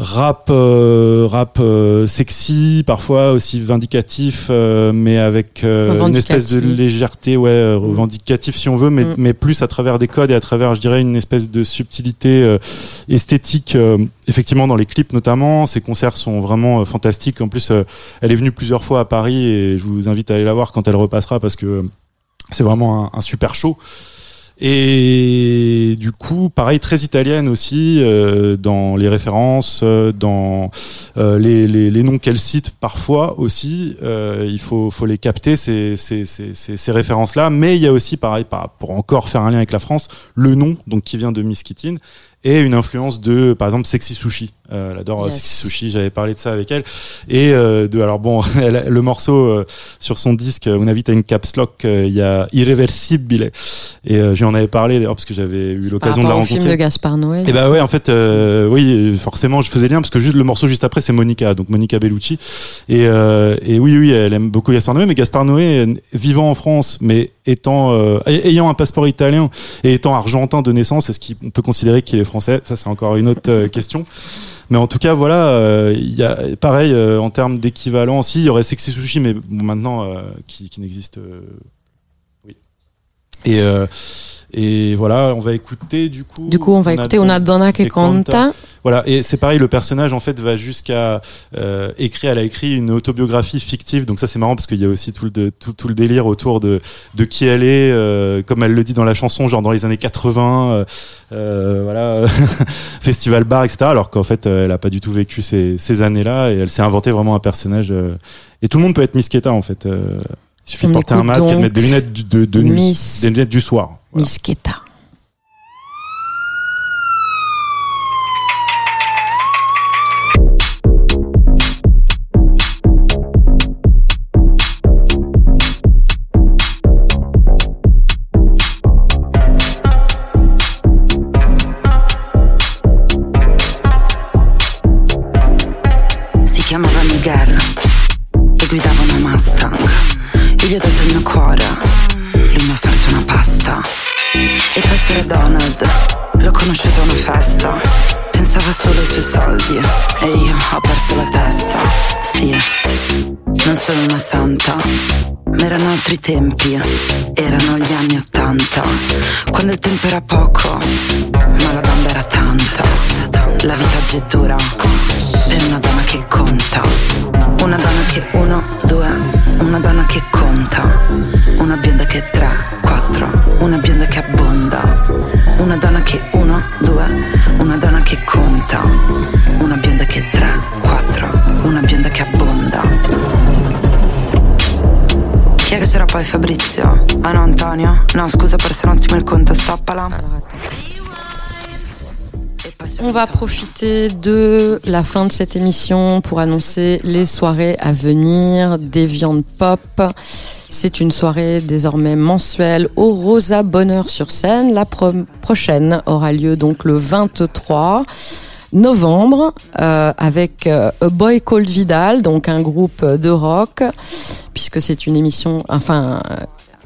Rap, euh, rap euh, sexy, parfois aussi vindicatif, euh, mais avec euh, une espèce de légèreté, ouais, euh, revendicatif si on veut, mais, Mm. mais plus à travers des codes et à travers, je dirais, une espèce de subtilité euh, esthétique, euh, effectivement dans les clips notamment. Ces concerts sont vraiment fantastiques. En plus, elle est venue plusieurs fois à Paris et je vous invite à aller la voir quand elle repassera parce que c'est vraiment un, un super show. Et du coup, pareil, très italienne aussi euh, dans les références, euh, dans euh, les, les, les noms qu'elle cite parfois aussi. euh, il faut, faut les capter ces, ces, ces, ces, ces références-là. Mais il y a aussi, pareil, par- pour encore faire un lien avec la France, le nom donc qui vient de Miss Kittin et une influence de, par exemple, Sexy Sushi. Euh, elle adore euh, Yes. Sexy Sushi. J'avais parlé de ça avec elle. Et euh, de, alors bon, elle le morceau euh, sur son disque, On invite à une caps lock, euh, il y a Irreversibile. Et euh, j'en avais parlé d'ailleurs parce que j'avais eu l'occasion de la rencontrer. film de Gaspard Noé. Et bah ouais, en fait, euh, oui, forcément, je faisais lien parce que juste le morceau juste après, c'est Monica, donc Monica Bellucci. Et, euh, et oui, oui, elle aime beaucoup Gaspard Noé, mais Gaspard Noé, vivant en France, mais étant euh, ay- ayant un passeport italien et étant argentin de naissance, est-ce qu'on peut considérer qu'il est français? Ça, c'est encore une autre euh, question. Mais en tout cas, voilà, euh, y a pareil euh, en termes d'équivalent. Si, il y aurait Sexy Sushi, mais bon, maintenant euh, qui, qui n'existe. oui. Et et voilà, on va écouter du coup. Du coup, on va écouter Una donna che conta. Voilà, et c'est pareil, le personnage en fait va jusqu'à euh, écrire. Elle a écrit une autobiographie fictive, donc ça c'est marrant parce qu'il y a aussi tout le de- tout, tout le délire autour de de qui elle est, euh, comme elle le dit dans la chanson, genre dans les années 80, euh, euh, voilà, festival bar, etc. Alors qu'en fait, euh, elle a pas du tout vécu ces ces années-là et elle s'est inventé vraiment un personnage. euh, et tout le monde peut être Miss Keta en fait. Il suffit de porter un masque et de mettre des lunettes de, de nuit, Miss- des lunettes du soir. Voilà. Misketa. Si ho perso la testa. Sì, non sono una santa, ma erano altri tempi, erano gli anni Ottanta. Quando il tempo era poco, ma la bamba era tanta. La vita oggi è dura per una donna che conta. Una donna che uno, On va profiter de la fin de cette émission pour annoncer les soirées à venir des viandes pop. C'est une soirée désormais mensuelle au Rosa Bonheur sur scène. La pro- prochaine aura lieu donc le 23 novembre euh, avec euh, A Boy Called Vidal, donc un groupe de rock, puisque c'est une émission, enfin,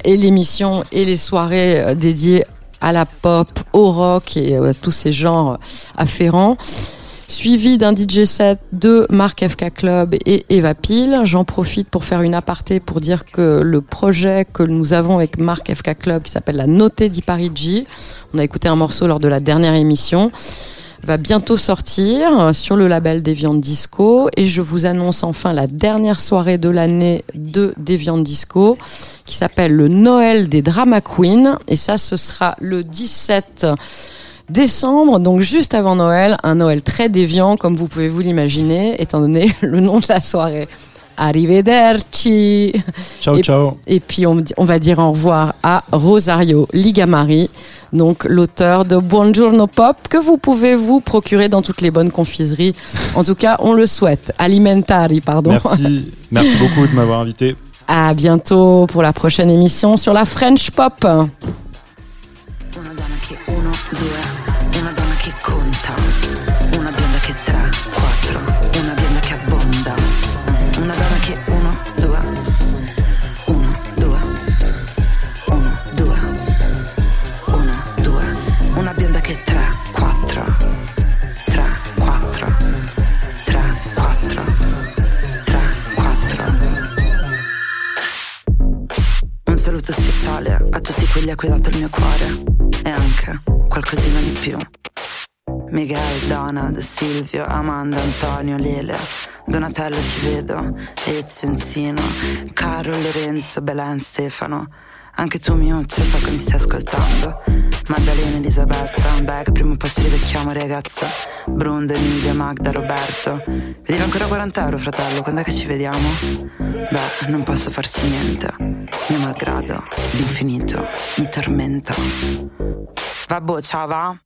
et l'émission et les soirées euh, dédiées à la pop, au rock et euh, tous ces genres afférents. Suivi d'un DJ set de Marc FK Club et Eva Peel. J'en profite pour faire une aparté pour dire que le projet que nous avons avec Marc FK Club qui s'appelle la Notée di Parigi, on a écouté un morceau lors de la dernière émission, va bientôt sortir sur le label Deviant Disco. Et je vous annonce enfin la dernière soirée de l'année de Deviant Disco qui s'appelle le Noël des Drama Queens. Et ça ce sera le 17 décembre, donc juste avant Noël, un Noël très déviant comme vous pouvez vous l'imaginer étant donné le nom de la soirée. Arrivederci. Ciao, et, ciao. Et puis on, on va dire au revoir à Rosario Ligamari, donc l'auteur de Buongiorno Pop, que vous pouvez vous procurer dans toutes les bonnes confiseries. En tout cas, on le souhaite. Alimentari, pardon. Merci, merci beaucoup de m'avoir invité. À bientôt pour la prochaine émission sur la French Pop. Speciale a tutti quelli a cui ho dato il mio cuore e anche qualcosina di più. Miguel, Donald, Silvio, Amanda, Antonio, Lele, Donatello ti vedo, Ezio, Enzino, Caro, Lorenzo, Belen, Stefano. Anche tu Miuccia so che mi stai ascoltando. Maddalena, Elisabetta, Beck, prima o poi ci rivecchiamo ragazza. Brunda, Emilia, Magda, Roberto. Devo ancora 40 euro fratello, quando è che ci vediamo? Beh, non posso farci niente. Mio malgrado, l'infinito mi tormenta. Vabbè, ciao va